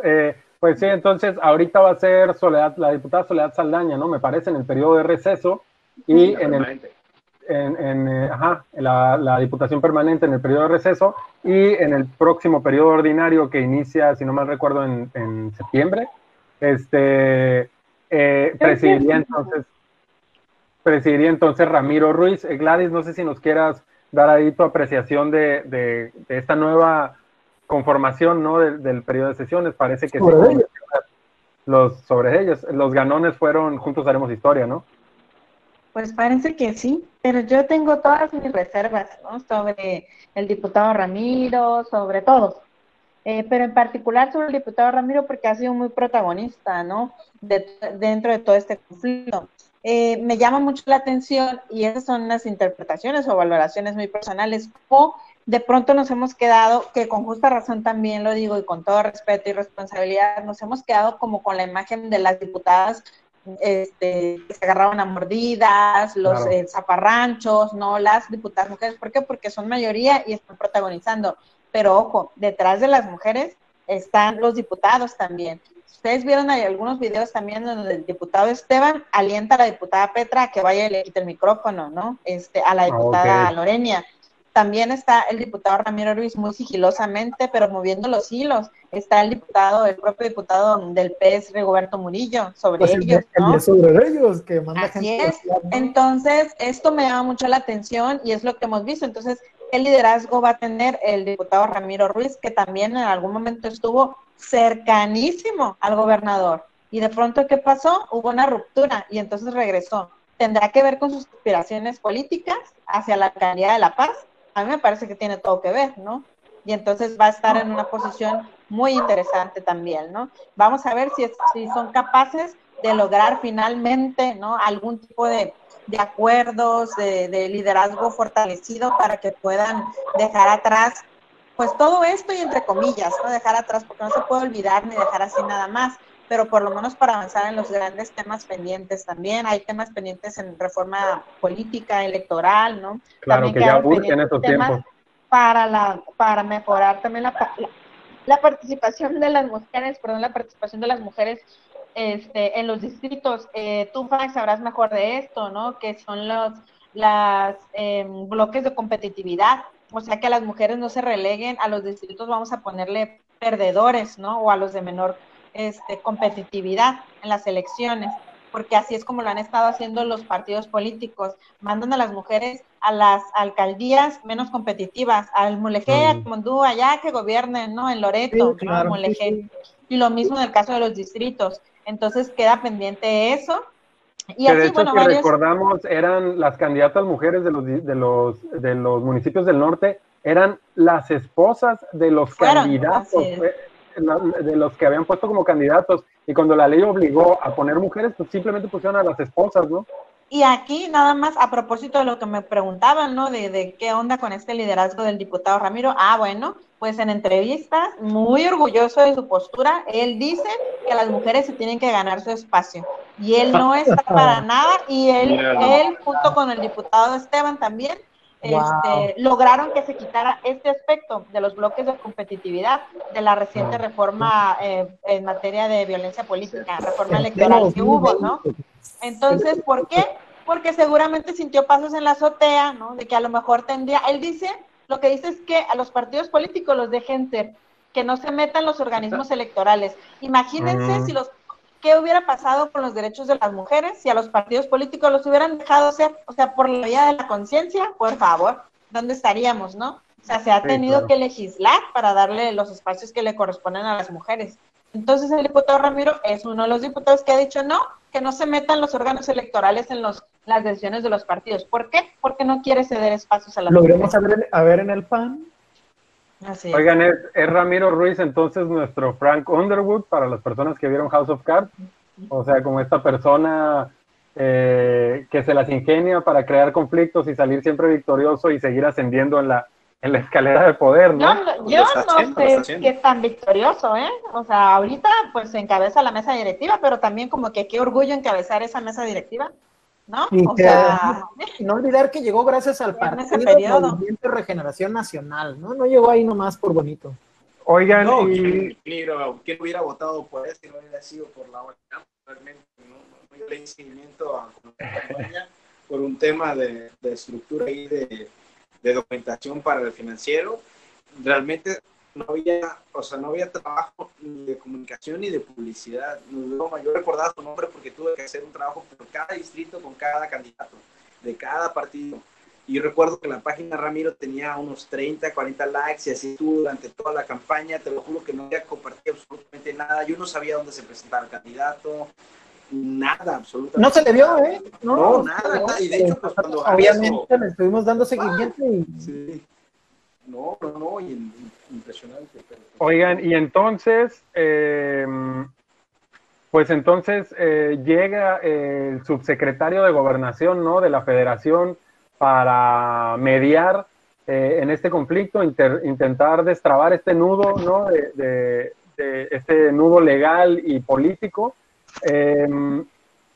eh, pues sí, entonces ahorita va a ser Soledad, la diputada Soledad Saldaña, ¿no? Me parece, en el periodo de receso y en el, en, eh, ajá, la, la, diputación permanente en el periodo de receso y en el próximo periodo ordinario que inicia, si no mal recuerdo, en, en septiembre, este, presidiría entonces presidiría entonces Ramiro Ruiz. Eh, Gladys, no sé si nos quieras dar ahí tu apreciación de, de, esta nueva conformación ¿no? del, periodo de sesiones. Parece que sí. los sobre ellos. Los ganones fueron Juntos Haremos Historia, ¿no? Pues parece que sí, pero yo tengo todas mis reservas, ¿no? Sobre el diputado Ramiro, sobre todo. Eh, pero en particular sobre el diputado Ramiro porque ha sido muy protagonista, ¿no? dentro de todo este conflicto. Eh, me llama mucho la atención y esas son las interpretaciones o valoraciones muy personales, o de pronto nos hemos quedado, que con justa razón también lo digo y con todo respeto y responsabilidad, nos hemos quedado como con la imagen de las diputadas este, que se agarraban a mordidas, los eh, zaparranchos, no las diputadas mujeres. ¿Por qué? Porque son mayoría y están protagonizando. Pero ojo, detrás de las mujeres están los diputados también. Ustedes vieron ahí algunos videos también donde el diputado Esteban alienta a la diputada Petra a que vaya y le quite el micrófono, ¿no? Este, a la ah, diputada Lorenia. También está el diputado Ramiro Ruiz muy sigilosamente, pero moviendo los hilos. Está el diputado, el propio diputado del PS, Rigoberto Murillo, sobre pues ellos. ¿no? sobre ellos, que manda Así es. Entonces, esto me llama mucho la atención y es lo que hemos visto. Entonces, ¿qué liderazgo va a tener el diputado Ramiro Ruiz, que también en algún momento estuvo cercanísimo al gobernador? Y de pronto, ¿qué pasó? Hubo una ruptura y entonces regresó. ¿Tendrá que ver con sus aspiraciones políticas hacia la alcaldía de La Paz? a mí me parece que tiene todo que ver, ¿no? Y entonces va a estar en una posición muy interesante también, ¿no? Vamos a ver si, si son capaces de lograr finalmente, ¿no? Algún tipo de, acuerdos, de, de, liderazgo fortalecido para que puedan dejar atrás, pues todo esto y entre comillas, ¿no? Dejar atrás, porque no se puede olvidar ni dejar así nada más pero por lo menos para avanzar en los grandes temas pendientes también. Hay temas pendientes en reforma política, electoral, ¿no? Claro, que ya urgen esos tiempos. Para, la, para mejorar también la, la, participación de las mujeres, perdón, la participación de las mujeres este, en los distritos. Eh, tú, Fax, sabrás mejor de esto, ¿no? Que son los las em, bloques de competitividad. O sea, que a las mujeres no se releguen, a los distritos vamos a ponerle perdedores, ¿no? O a los de menor este, competitividad en las elecciones, porque así es como lo han estado haciendo los partidos políticos, mandan a las mujeres a las alcaldías menos competitivas, al Mulegé, a Mondú, allá que gobiernen, ¿no? En Loreto, Y lo mismo en el caso de los distritos. Entonces queda pendiente eso. Y así, de hecho, si recordamos, eran las candidatas mujeres de los, de los, de los municipios del norte, eran las esposas de los candidatos de los que habían puesto como candidatos y cuando la ley obligó a poner mujeres, pues simplemente pusieron a las esposas, ¿no? Y aquí nada más a propósito de lo que me preguntaban, ¿no? De, de, qué onda con este liderazgo del diputado Ramiro. Ah, bueno, pues en entrevistas, muy orgulloso de su postura, él dice que las mujeres se tienen que ganar su espacio. Y él no está para nada, y él, él junto con el diputado Esteban también, este, lograron que se quitara este aspecto de los bloques de competitividad de la reciente reforma eh, en materia de violencia política, reforma electoral que hubo, ¿no? Entonces, ¿por qué? Porque seguramente sintió pasos en la azotea, ¿no? De que a lo mejor tendría, él dice, lo que dice es que a los partidos políticos los dejen ser, que no se metan los organismos electorales. Imagínense mm. si los ¿qué hubiera pasado con los derechos de las mujeres si a los partidos políticos los hubieran dejado ser? O sea, por la vía de la conciencia, por favor, ¿dónde estaríamos, no? O sea, se ha tenido que legislar para darle los espacios que le corresponden a las mujeres. Entonces el diputado Ramiro es uno de los diputados que ha dicho no, que no se metan los órganos electorales en los, las decisiones de los partidos. ¿Por qué? Porque no quiere ceder espacios a las mujeres. Logremos a ver en el PAN Oigan, es, Ramiro Ruiz entonces nuestro Frank Underwood para las personas que vieron House of Cards. O sea, como esta persona eh, que se las ingenia para crear conflictos y salir siempre victorioso y seguir ascendiendo en la, en la escalera de poder, ¿no? Yo, no sé es tan victorioso, ¿eh? O sea, ahorita pues encabeza la mesa directiva, pero también como que qué orgullo encabezar esa mesa directiva. ¿no? o sea, no olvidar que llegó gracias al Partido Movimiento Regeneración Nacional, ¿no? No llegó ahí nomás por bonito. Oigan, y... ¿quién, hubiera votado por eso si no hubiera sido por la OEA? Realmente no, no, le seguimiento a la por un tema de, de estructura y de, de documentación para el financiero. Realmente no había, o sea, no había trabajo ni de comunicación ni de publicidad. yo recordaba su nombre porque tuve que hacer un trabajo por cada distrito con cada candidato, de cada partido. Y yo recuerdo que la página Ramiro tenía unos 30, 40 likes y así estuvo durante toda la campaña. Te lo juro que no había compartido absolutamente nada. Yo no sabía dónde se presentaba el candidato, nada, absolutamente. No se le vio, ¿eh? No, nada, Y de hecho, pues, cuando Obviamente le estuvimos dando seguimiento y. Sí. No, no, no, impresionante. Oigan, y entonces, eh, pues entonces eh, llega el subsecretario de Gobernación, ¿no? De la Federación para mediar eh, en este conflicto, intentar destrabar este nudo, ¿no? De, este nudo legal y político. Em,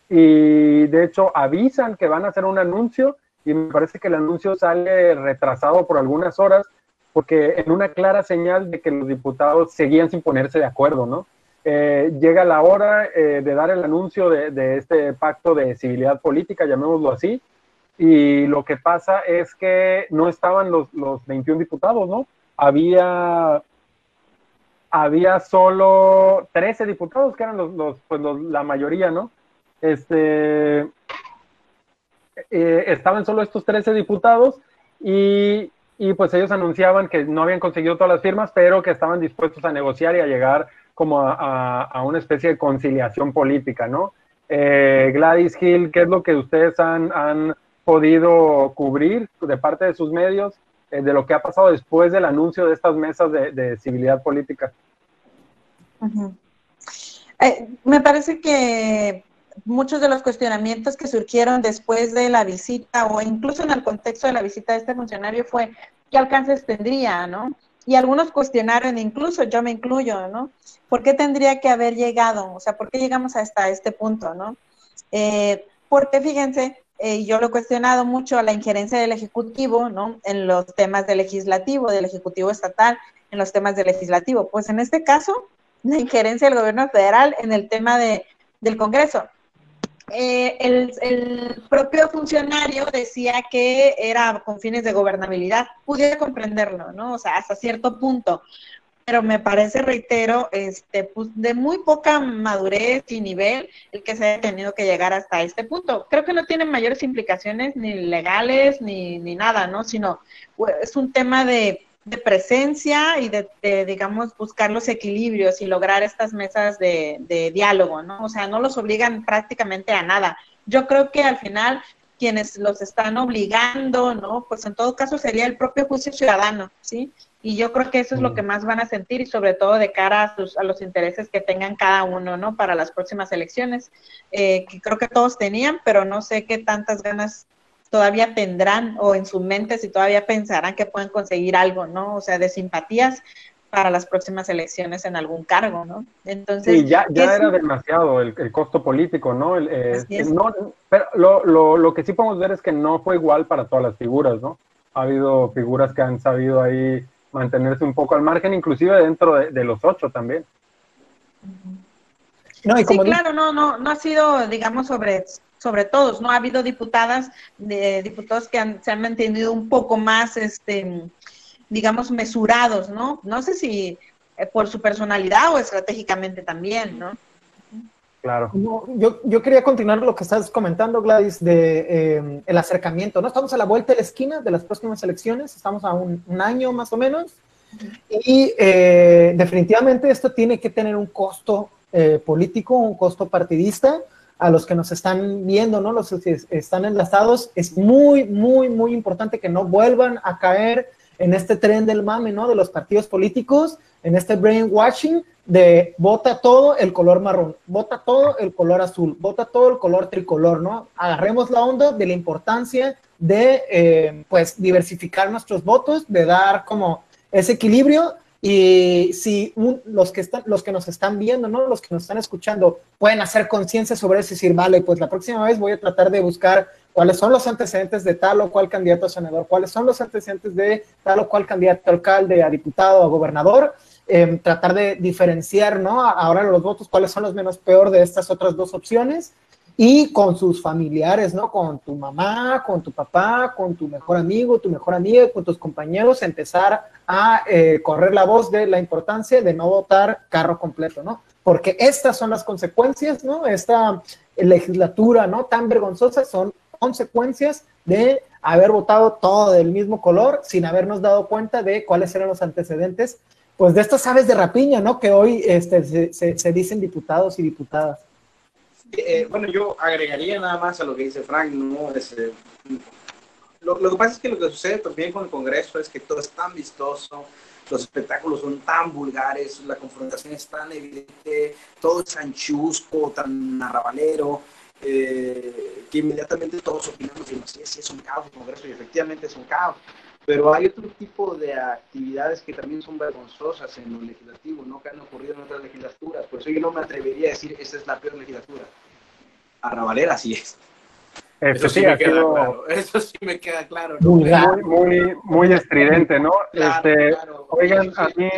y de hecho avisan que van a hacer un anuncio y me parece que el anuncio sale retrasado por algunas horas porque en una clara señal de que los diputados seguían sin ponerse de acuerdo, ¿no? Eh, llega la hora eh, de dar el anuncio de, este pacto de civilidad política, llamémoslo así, y lo que pasa es que no estaban los, los 21 diputados, ¿no? Había, había solo 13 diputados, que eran los, pues la mayoría, ¿no? Este, eh, estaban solo estos 13 diputados y, y pues ellos anunciaban que no habían conseguido todas las firmas, pero que estaban dispuestos a negociar y a llegar como a, a, una especie de conciliación política, ¿no? Eh, Gladys Hill, ¿qué es lo que ustedes han, han podido cubrir de parte de sus medios de lo que ha pasado después del anuncio de estas mesas de, civilidad política. Eh, me parece que muchos de los cuestionamientos que surgieron después de la visita o incluso en el contexto de la visita de este funcionario fue qué alcances tendría, ¿no? Y algunos cuestionaron, incluso yo me incluyo, ¿no? ¿Por qué tendría que haber llegado? O sea, ¿por qué llegamos hasta este punto, ¿no? Eh, porque fíjense, eh, yo lo he cuestionado mucho a la injerencia del Ejecutivo, ¿no? En los temas del legislativo, del Ejecutivo estatal, en los temas del legislativo. Pues en este caso, la injerencia del gobierno federal en el tema de, del Congreso. Eh, el, el, propio funcionario decía que era con fines de gobernabilidad. Pudiera comprenderlo, ¿no? O sea, hasta cierto punto pero me parece, reitero, este, pues, de muy poca madurez y nivel el que se haya tenido que llegar hasta este punto. Creo que no tiene mayores implicaciones ni legales ni, ni nada, ¿no? Sino pues, es un tema de, de presencia y de, digamos, buscar los equilibrios y lograr estas mesas de, de diálogo, ¿no? O sea, no los obligan prácticamente a nada. Yo creo que al final quienes los están obligando, ¿no? Pues en todo caso sería el propio juicio ciudadano, ¿sí? Y yo creo que eso es lo que más van a sentir y sobre todo de cara a, sus, a los intereses que tengan cada uno, ¿no? Para las próximas elecciones, eh, que creo que todos tenían, pero no sé qué tantas ganas todavía tendrán o en su mente si todavía pensarán que pueden conseguir algo, ¿no? O sea, de simpatías para las próximas elecciones en algún cargo, ¿no? Entonces, sí, ya, ya era demasiado el, costo político, ¿no? El, eh, no pero lo, lo, lo que sí podemos ver es que no fue igual para todas las figuras, ¿no? Ha habido figuras que han sabido ahí mantenerse un poco al margen, inclusive dentro de, los ocho también. No, sí, claro, no, no, no ha sido, digamos, sobre, sobre todos, no ha habido diputadas, de, diputados que se han mantenido un poco más, este, digamos, mesurados, ¿no? No sé si eh, por su personalidad o estratégicamente también, ¿no? Claro. yo, yo quería continuar lo que estás comentando, Gladys, de eh, el acercamiento, ¿no? Estamos a la vuelta de la esquina de las próximas elecciones, estamos a un, año más o menos, y eh, definitivamente esto tiene que tener un costo eh, político, un costo partidista. A los que nos están viendo, ¿no? Los que están enlazados, es muy, muy, muy importante que no vuelvan a caer en este tren del mame, ¿no? De los partidos políticos, en este brainwashing de vota todo el color marrón, vota todo el color azul, vota todo el color tricolor, ¿no? Agarremos la onda de la importancia de, eh, pues, diversificar nuestros votos, de dar como ese equilibrio y si los, que están, los que nos están viendo, ¿no? los que nos están escuchando, pueden hacer conciencia sobre eso y decir, vale, pues la próxima vez voy a tratar de buscar cuáles son los antecedentes de tal o cual candidato a senador, cuáles son los antecedentes de tal o cual candidato a alcalde, a diputado, a gobernador, Em, tratar de diferenciar, ¿no? Ahora los votos, cuáles son los menos peor de estas otras dos opciones y con sus familiares, ¿no? Con tu mamá, con tu papá, con tu mejor amigo, tu mejor amiga, con tus compañeros, empezar a eh, correr la voz de la importancia de no votar carro completo, ¿no? Porque estas son las consecuencias, ¿no? Esta legislatura, ¿no? Tan vergonzosa son consecuencias de haber votado todo del mismo color sin habernos dado cuenta de cuáles eran los antecedentes, pues de estas aves de rapiña, ¿no? Que hoy este, se, dicen diputados y diputadas. Eh, bueno, yo agregaría nada más a lo que dice Frank, ¿no? Lo, lo, que pasa es que lo que sucede también con el Congreso es que todo es tan vistoso, los espectáculos son tan vulgares, la confrontación es tan evidente, todo es tan chusco, tan arrabalero, eh, que inmediatamente todos opinamos y no sé si es un caos el Congreso y efectivamente es un caos. Pero hay otro tipo de actividades que también son vergonzosas en lo legislativo, ¿no? que han ocurrido en otras legislaturas. Por eso yo no me atrevería a decir esta es la peor legislatura. Arrabalera sí es. Eso sí, me queda claro. Eso sí me queda claro. Muy, muy, muy, estridente, ¿no? este, Oigan, a mí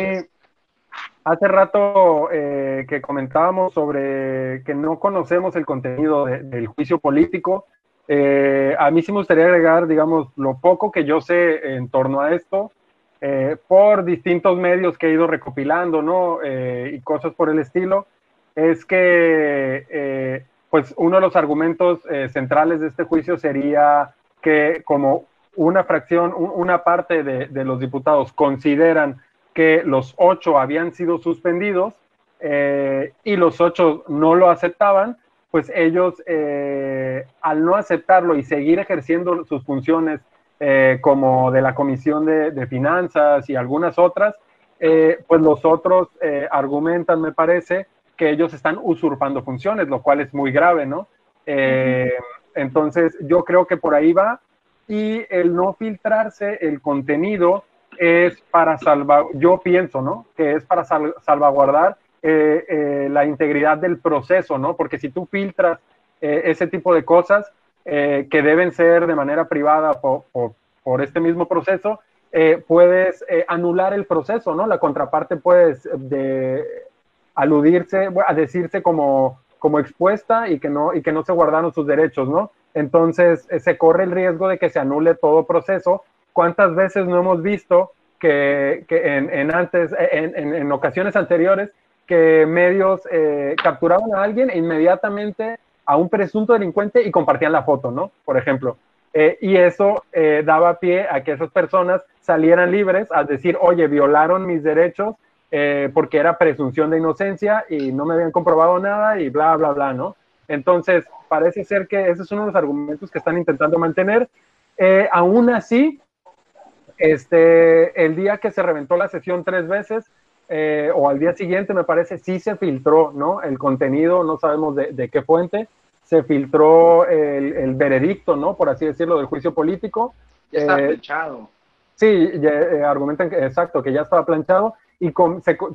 hace rato eh, que comentábamos sobre que no conocemos el contenido del juicio político. Eh, a mí sí me gustaría agregar, digamos, lo poco que yo sé en torno a esto, eh, por distintos medios que he ido recopilando, ¿no? y cosas por el estilo, es que pues uno de los argumentos eh, centrales de este juicio sería que como una fracción, una parte de, los diputados consideran que los ocho habían sido suspendidos eh, y los ocho no lo aceptaban, pues ellos eh, al no aceptarlo y seguir ejerciendo sus funciones como de la Comisión de, Finanzas y algunas otras, pues los otros argumentan, me parece, que ellos están usurpando funciones, lo cual es muy grave, ¿no? Eh, entonces, yo creo que por ahí va. Y el no filtrarse el contenido es para salvar, yo pienso, ¿no? Que es para salvaguardar eh, eh, la integridad del proceso, ¿no? Porque si tú filtras ese tipo de cosas que deben ser de manera privada por, por este mismo proceso, puedes anular el proceso, ¿no? La contraparte, puedes, de, aludirse, a decirse como, como expuesta y que, no, y que no se guardaron sus derechos, ¿no? Entonces eh, se corre el riesgo de que se anule todo proceso. ¿Cuántas veces no hemos visto que, que en, en, antes, en, en, ocasiones anteriores, que medios eh, capturaban a alguien e inmediatamente a un presunto delincuente y compartían la foto, ¿no? Por ejemplo. Eh, y eso daba pie a que esas personas salieran libres a decir, oye, violaron mis derechos eh, porque era presunción de inocencia y no me habían comprobado nada y bla, bla, bla, ¿no? Entonces, parece ser que ese es uno de los argumentos que están intentando mantener. Eh, aún así, este, el día que se reventó la sesión tres veces, eh, o al día siguiente, me parece, sí se filtró, ¿no? El contenido, no sabemos de, qué fuente, se filtró el, el, veredicto, ¿no? Por así decirlo, del juicio político. Ya está planchado. Sí, argumentan que, exacto, que ya estaba planchado y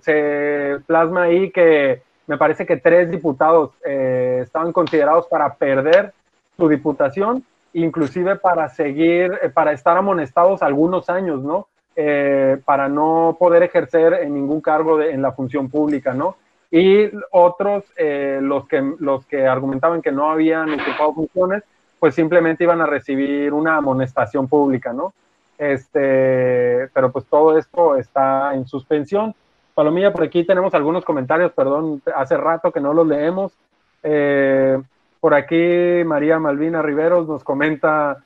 se, plasma ahí que me parece que tres diputados eh, estaban considerados para perder su diputación, inclusive para seguir, eh, para estar amonestados algunos años, ¿no? Eh, para no poder ejercer en ningún cargo en la función pública, ¿no? Y otros, los, que, los que argumentaban que no habían ocupado funciones, pues simplemente iban a recibir una amonestación pública, ¿no? Este, pero pues todo esto está en suspensión. Palomilla, por aquí tenemos algunos comentarios, perdón, hace rato que no los leemos. Eh, por aquí María Malvina Riveros nos comenta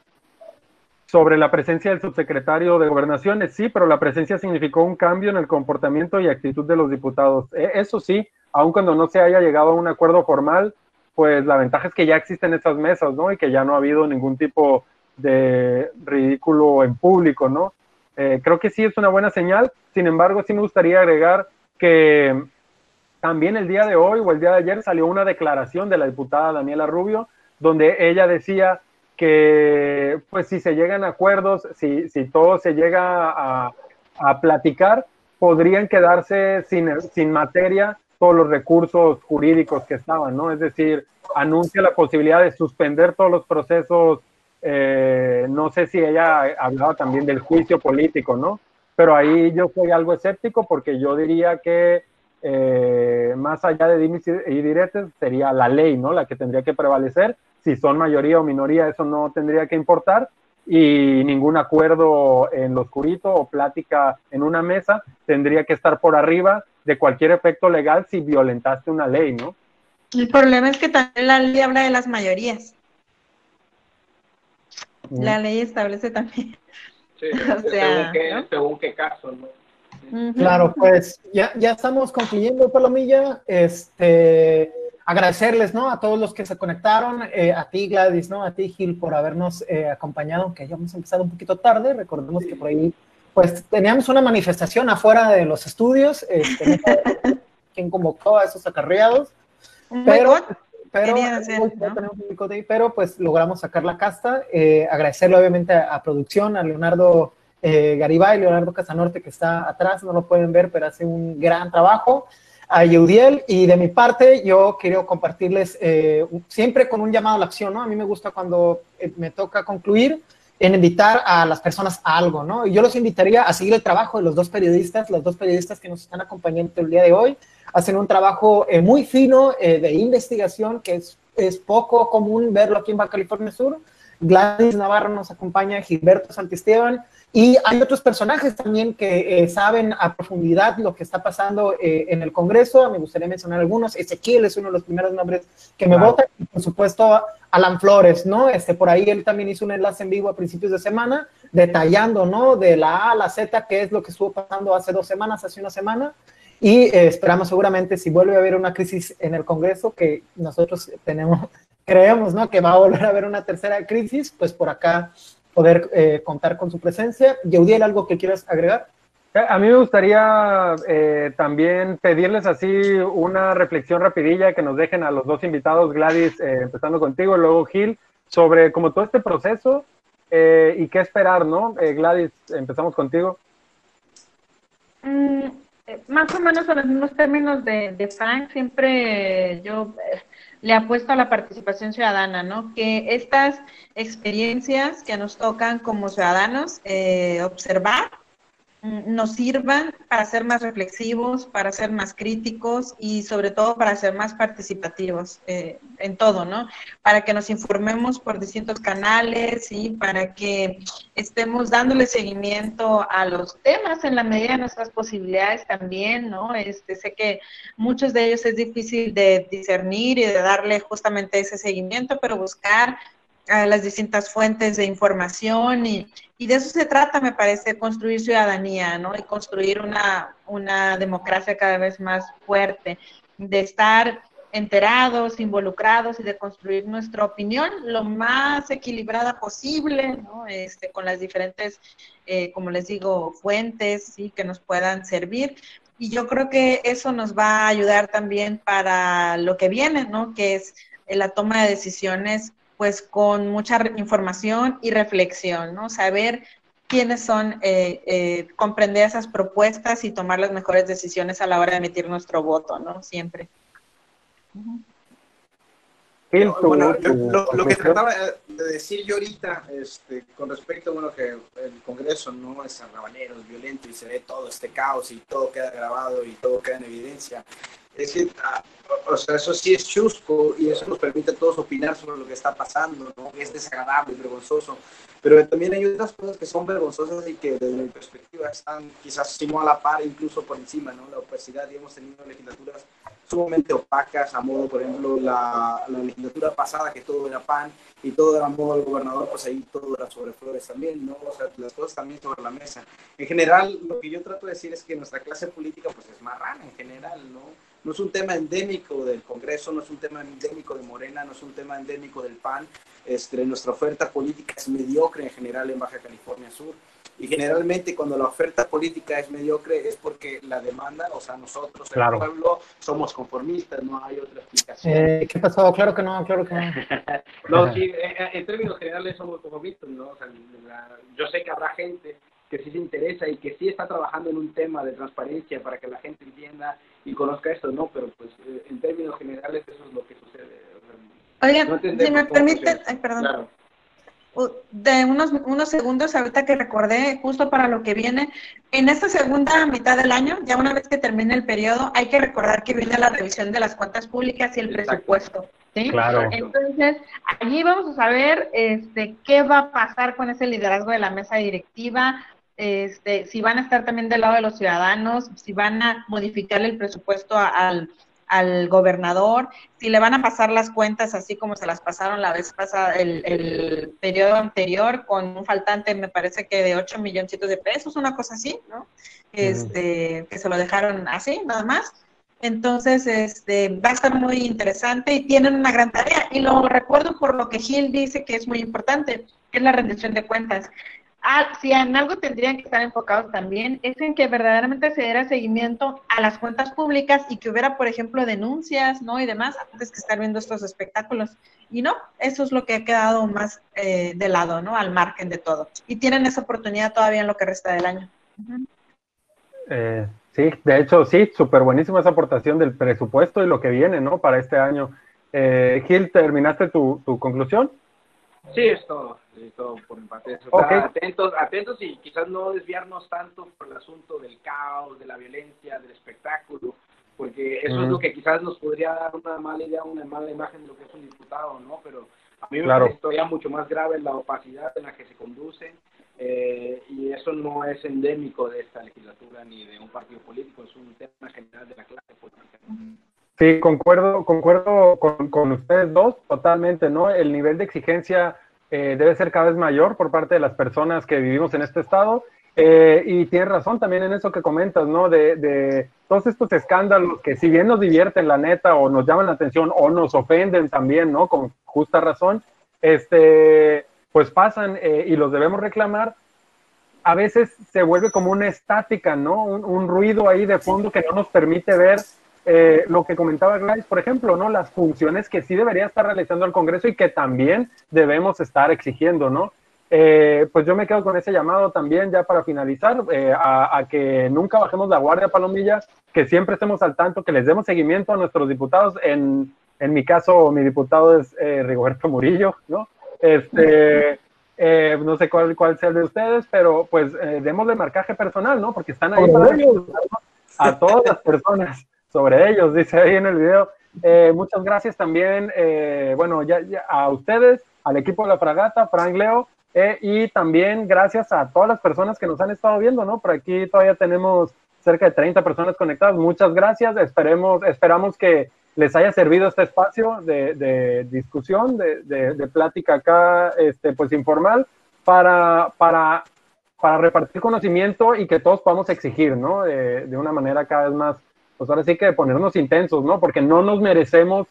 sobre la presencia del subsecretario de Gobernaciones. Sí, pero la presencia significó un cambio en el comportamiento y actitud de los diputados. E, eso sí, aun cuando no se haya llegado a un acuerdo formal, pues la ventaja es que ya existen estas mesas, ¿no? Y que ya no ha habido ningún tipo de ridículo en público, ¿no? Eh, creo que sí es una buena señal, sin embargo, sí me gustaría agregar que también el día de hoy o el día de ayer salió una declaración de la diputada Daniela Rubio, donde ella decía que, pues, si se llegan a acuerdos, si, si todo se llega a, platicar, podrían quedarse sin, sin materia todos los recursos jurídicos que estaban, ¿no? Es decir, anuncia la posibilidad de suspender todos los procesos eh, no sé si ella hablaba también del juicio político, ¿no? Pero ahí yo soy algo escéptico porque yo diría que eh, más allá de dimes y diretes sería la ley, ¿no? La que tendría que prevalecer. Si son mayoría o minoría, eso no tendría que importar. Y ningún acuerdo en lo oscurito o plática en una mesa tendría que estar por arriba de cualquier efecto legal si violentaste una ley, ¿no? El problema es que también la ley habla de las mayorías. La ley establece también. Sí, o sea, según, qué, caso, ¿no? Claro, pues ya, ya estamos concluyendo, Palomilla. Este, agradecerles, ¿no? A todos los que se conectaron, eh, a ti, Gladys, ¿no? A ti, Gil, por habernos eh, acompañado, aunque ya hemos empezado un poquito tarde. Recordemos que por ahí, pues, teníamos una manifestación afuera de los estudios. Este, ¿Quién convocó a esos acarreados? Pero, pero, pero pues logramos sacar la casta. Eh, agradecerle obviamente a, producción, a Leonardo eh, Garibay, Leonardo Casanorte que está atrás, no lo pueden ver, pero hace un gran trabajo. A Yeudiel y de mi parte yo quiero compartirles eh, siempre con un llamado a la acción, ¿no? A mí me gusta cuando eh, me toca concluir en invitar a las personas a algo, ¿no? Y yo los invitaría a seguir el trabajo de los dos periodistas, los dos periodistas que nos están acompañando el día de hoy, hacen un trabajo eh, muy fino eh, de investigación que es, es, poco común verlo aquí en Baja California Sur. Gladys Navarro nos acompaña, Gilberto Santisteban, y hay otros personajes también que eh, saben a profundidad lo que está pasando en el Congreso. Me gustaría mencionar algunos. Ezequiel es uno de los primeros nombres que me votan. Y por supuesto, Alan Flores, ¿no? Este, por ahí él también hizo un enlace en vivo a principios de semana, detallando, ¿no? De la A a la Z, qué es lo que estuvo pasando hace dos semanas, hace una semana. Y eh, esperamos seguramente si vuelve a haber una crisis en el Congreso, que nosotros tenemos, creemos, ¿no? Que va a volver a haber una tercera crisis, pues por acá poder eh, contar con su presencia. Yeudiel, ¿algo que quieras agregar? A mí me gustaría eh, también pedirles así una reflexión rapidilla que nos dejen a los dos invitados, Gladys, empezando contigo, luego Gil, sobre como todo este proceso y qué esperar, ¿no? Gladys, empezamos contigo. Mm, eh, más o menos en los mismos términos de, Frank, siempre yo eh, le apuesto a la participación ciudadana, ¿no? Que estas experiencias que nos tocan como ciudadanos, eh, observar, nos sirvan para ser más reflexivos, para ser más críticos y sobre todo para ser más participativos eh, en todo, ¿no? Para que nos informemos por distintos canales y para que estemos dándole seguimiento a los temas en la medida de nuestras posibilidades también, ¿no? Este, sé que muchos de ellos es difícil de discernir y de darle justamente ese seguimiento, pero buscar a las distintas fuentes de información y, y, de eso se trata, me parece, construir ciudadanía, ¿no? Y construir una, una democracia cada vez más fuerte, de estar enterados, involucrados y de construir nuestra opinión lo más equilibrada posible, ¿no? Este, con las diferentes, eh, como les digo, fuentes ¿sí? que nos puedan servir. Y yo creo que eso nos va a ayudar también para lo que viene, ¿no? Que es la toma de decisiones pues con mucha información y reflexión, ¿no? Saber quiénes son, eh, eh, comprender esas propuestas y tomar las mejores decisiones a la hora de emitir nuestro voto, ¿no? Siempre. Bueno, lo, que trataba de decir yo ahorita, este, con respecto, bueno, que el Congreso no es arrabalero, es violento y se ve todo este caos y todo queda grabado y todo queda en evidencia. Es decir, ah, o sea, eso sí es chusco y eso nos permite a todos opinar sobre lo que está pasando, ¿no? Es desagradable, vergonzoso, pero también hay otras cosas que son vergonzosas y que desde mi perspectiva están quizás si no a la par, incluso por encima, ¿no? La opacidad y hemos tenido legislaturas sumamente opacas, a modo, por ejemplo, la, la legislatura pasada que todo era pan y todo era a modo del gobernador, pues ahí todo era sobre flores también, ¿no? O sea, las cosas también sobre la mesa. En general, lo que yo trato de decir es que nuestra clase política, pues es marrana en general, ¿no? No es un tema endémico del Congreso, no es un tema endémico de Morena, no es un tema endémico del PAN. Este, nuestra oferta política es mediocre en general en Baja California Sur. Y generalmente cuando la oferta política es mediocre es porque la demanda, o sea, nosotros, el pueblo, somos conformistas, no hay otra explicación. Eh, ¿Qué pasó? Claro que no, claro que no. no, sí, en, términos generales somos conformistas, ¿no? O sea, yo sé que habrá gente que sí se interesa y que sí está trabajando en un tema de transparencia para que la gente entienda y conozca esto, ¿no? Pero pues eh, en términos generales eso es lo que sucede. Oigan, si me permiten, ay, perdón. De unos, unos segundos, ahorita que recordé, justo para lo que viene, en esta segunda mitad del año, ya una vez que termine el periodo, hay que recordar que viene la revisión de las cuentas públicas y el presupuesto. ¿sí? Claro. Entonces, allí vamos a saber este, qué va a pasar con ese liderazgo de la mesa directiva, este, si van a estar también del lado de los ciudadanos, si van a modificar el presupuesto al, al gobernador, si le van a pasar las cuentas así como se las pasaron la vez pasada, el, el periodo anterior, con un faltante, me parece que de 8 milloncitos de pesos, una cosa así, ¿no? Este, que se lo dejaron así, nada más. Entonces, este, va a estar muy interesante y tienen una gran tarea. Y lo recuerdo por lo que Gil dice que es muy importante, que es la rendición de cuentas. Ah, si en algo tendrían que estar enfocados también es en que verdaderamente se diera seguimiento a las cuentas públicas y que hubiera, por ejemplo, denuncias, ¿no? Y demás, antes que estar viendo estos espectáculos. Y no, eso es lo que ha quedado más eh, de lado, ¿no? Al margen de todo. Y tienen esa oportunidad todavía en lo que resta del año. eh, sí, de hecho, sí, súper buenísima esa aportación del presupuesto y lo que viene, ¿no? Para este año. Eh, Gil, ¿terminaste tu, tu conclusión? Sí, es todo, es todo por mi parte. atentos, atentos y quizás no desviarnos tanto por el asunto del caos, de la violencia, del espectáculo, porque eso es lo que quizás nos podría dar una mala idea, una mala imagen de lo que es un diputado, ¿no? Pero a mí me parece todavía mucho más grave la opacidad en la que se conduce eh, y eso no es endémico de esta legislatura ni de un partido político, es un tema general de la clase política. Sí, concuerdo, concuerdo con, ustedes dos totalmente, ¿no? El nivel de exigencia eh, debe ser cada vez mayor por parte de las personas que vivimos en este estado. Eh, y tienes razón también en eso que comentas, ¿no? De, de, todos estos escándalos que si bien nos divierten la neta o nos llaman la atención o nos ofenden también, ¿no? Con justa razón, este, pues pasan eh, y los debemos reclamar. A veces se vuelve como una estática, ¿no? Un, un ruido ahí de fondo que no nos permite ver eh, lo que comentaba Gladys, por ejemplo, ¿no? Las funciones que sí debería estar realizando el Congreso y que también debemos estar exigiendo, ¿no? Eh, pues yo me quedo con ese llamado también ya para finalizar, eh, a, que nunca bajemos la guardia, Palomilla, que siempre estemos al tanto, que les demos seguimiento a nuestros diputados. En, en mi caso, mi diputado es Rigoberto Murillo, ¿no? Este, no sé cuál, cuál sea el de ustedes, pero pues démosle marcaje personal, ¿no? Porque están ahí para a todas las personas sobre ellos, dice ahí en el video. Eh, muchas gracias también, eh, bueno, ya, a ustedes, al equipo de la fragata, Frank Leo, eh, y también gracias a todas las personas que nos han estado viendo, ¿no? Por aquí todavía tenemos cerca de 30 personas conectadas. Muchas gracias. Esperemos, esperamos que les haya servido este espacio de, discusión, de, de, plática acá, este, pues informal, para, para, para repartir conocimiento y que todos podamos exigir, ¿no? de una manera cada vez más pues ahora sí que ponernos intensos, ¿no? Porque no nos merecemos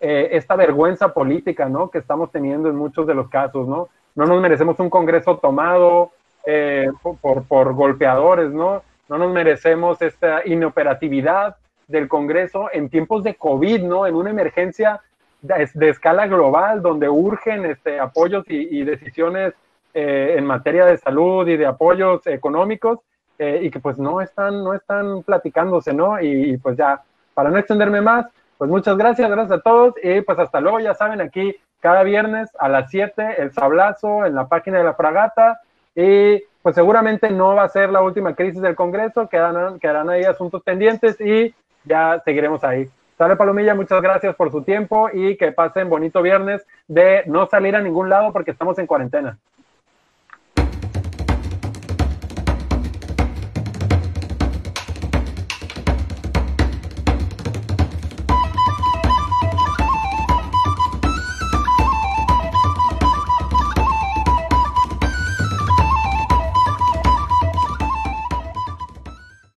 eh, esta vergüenza política, ¿no? Que estamos teniendo en muchos de los casos, ¿no? No nos merecemos un Congreso tomado eh, por, por golpeadores, ¿no? No nos merecemos esta inoperatividad del Congreso en tiempos de COVID, ¿no? En una emergencia de, escala global donde urgen este, apoyos y, decisiones eh, en materia de salud y de apoyos económicos eh, y que pues no están, no están platicándose, ¿no? Y, pues ya, para no extenderme más, pues muchas gracias, gracias a todos y pues hasta luego, ya saben, aquí cada viernes a las 7 el sablazo en la página de la fragata y pues seguramente no va a ser la última crisis del Congreso, quedarán, quedarán ahí asuntos pendientes y ya seguiremos ahí. Sale Palomilla, muchas gracias por su tiempo y que pasen bonito viernes de no salir a ningún lado porque estamos en cuarentena.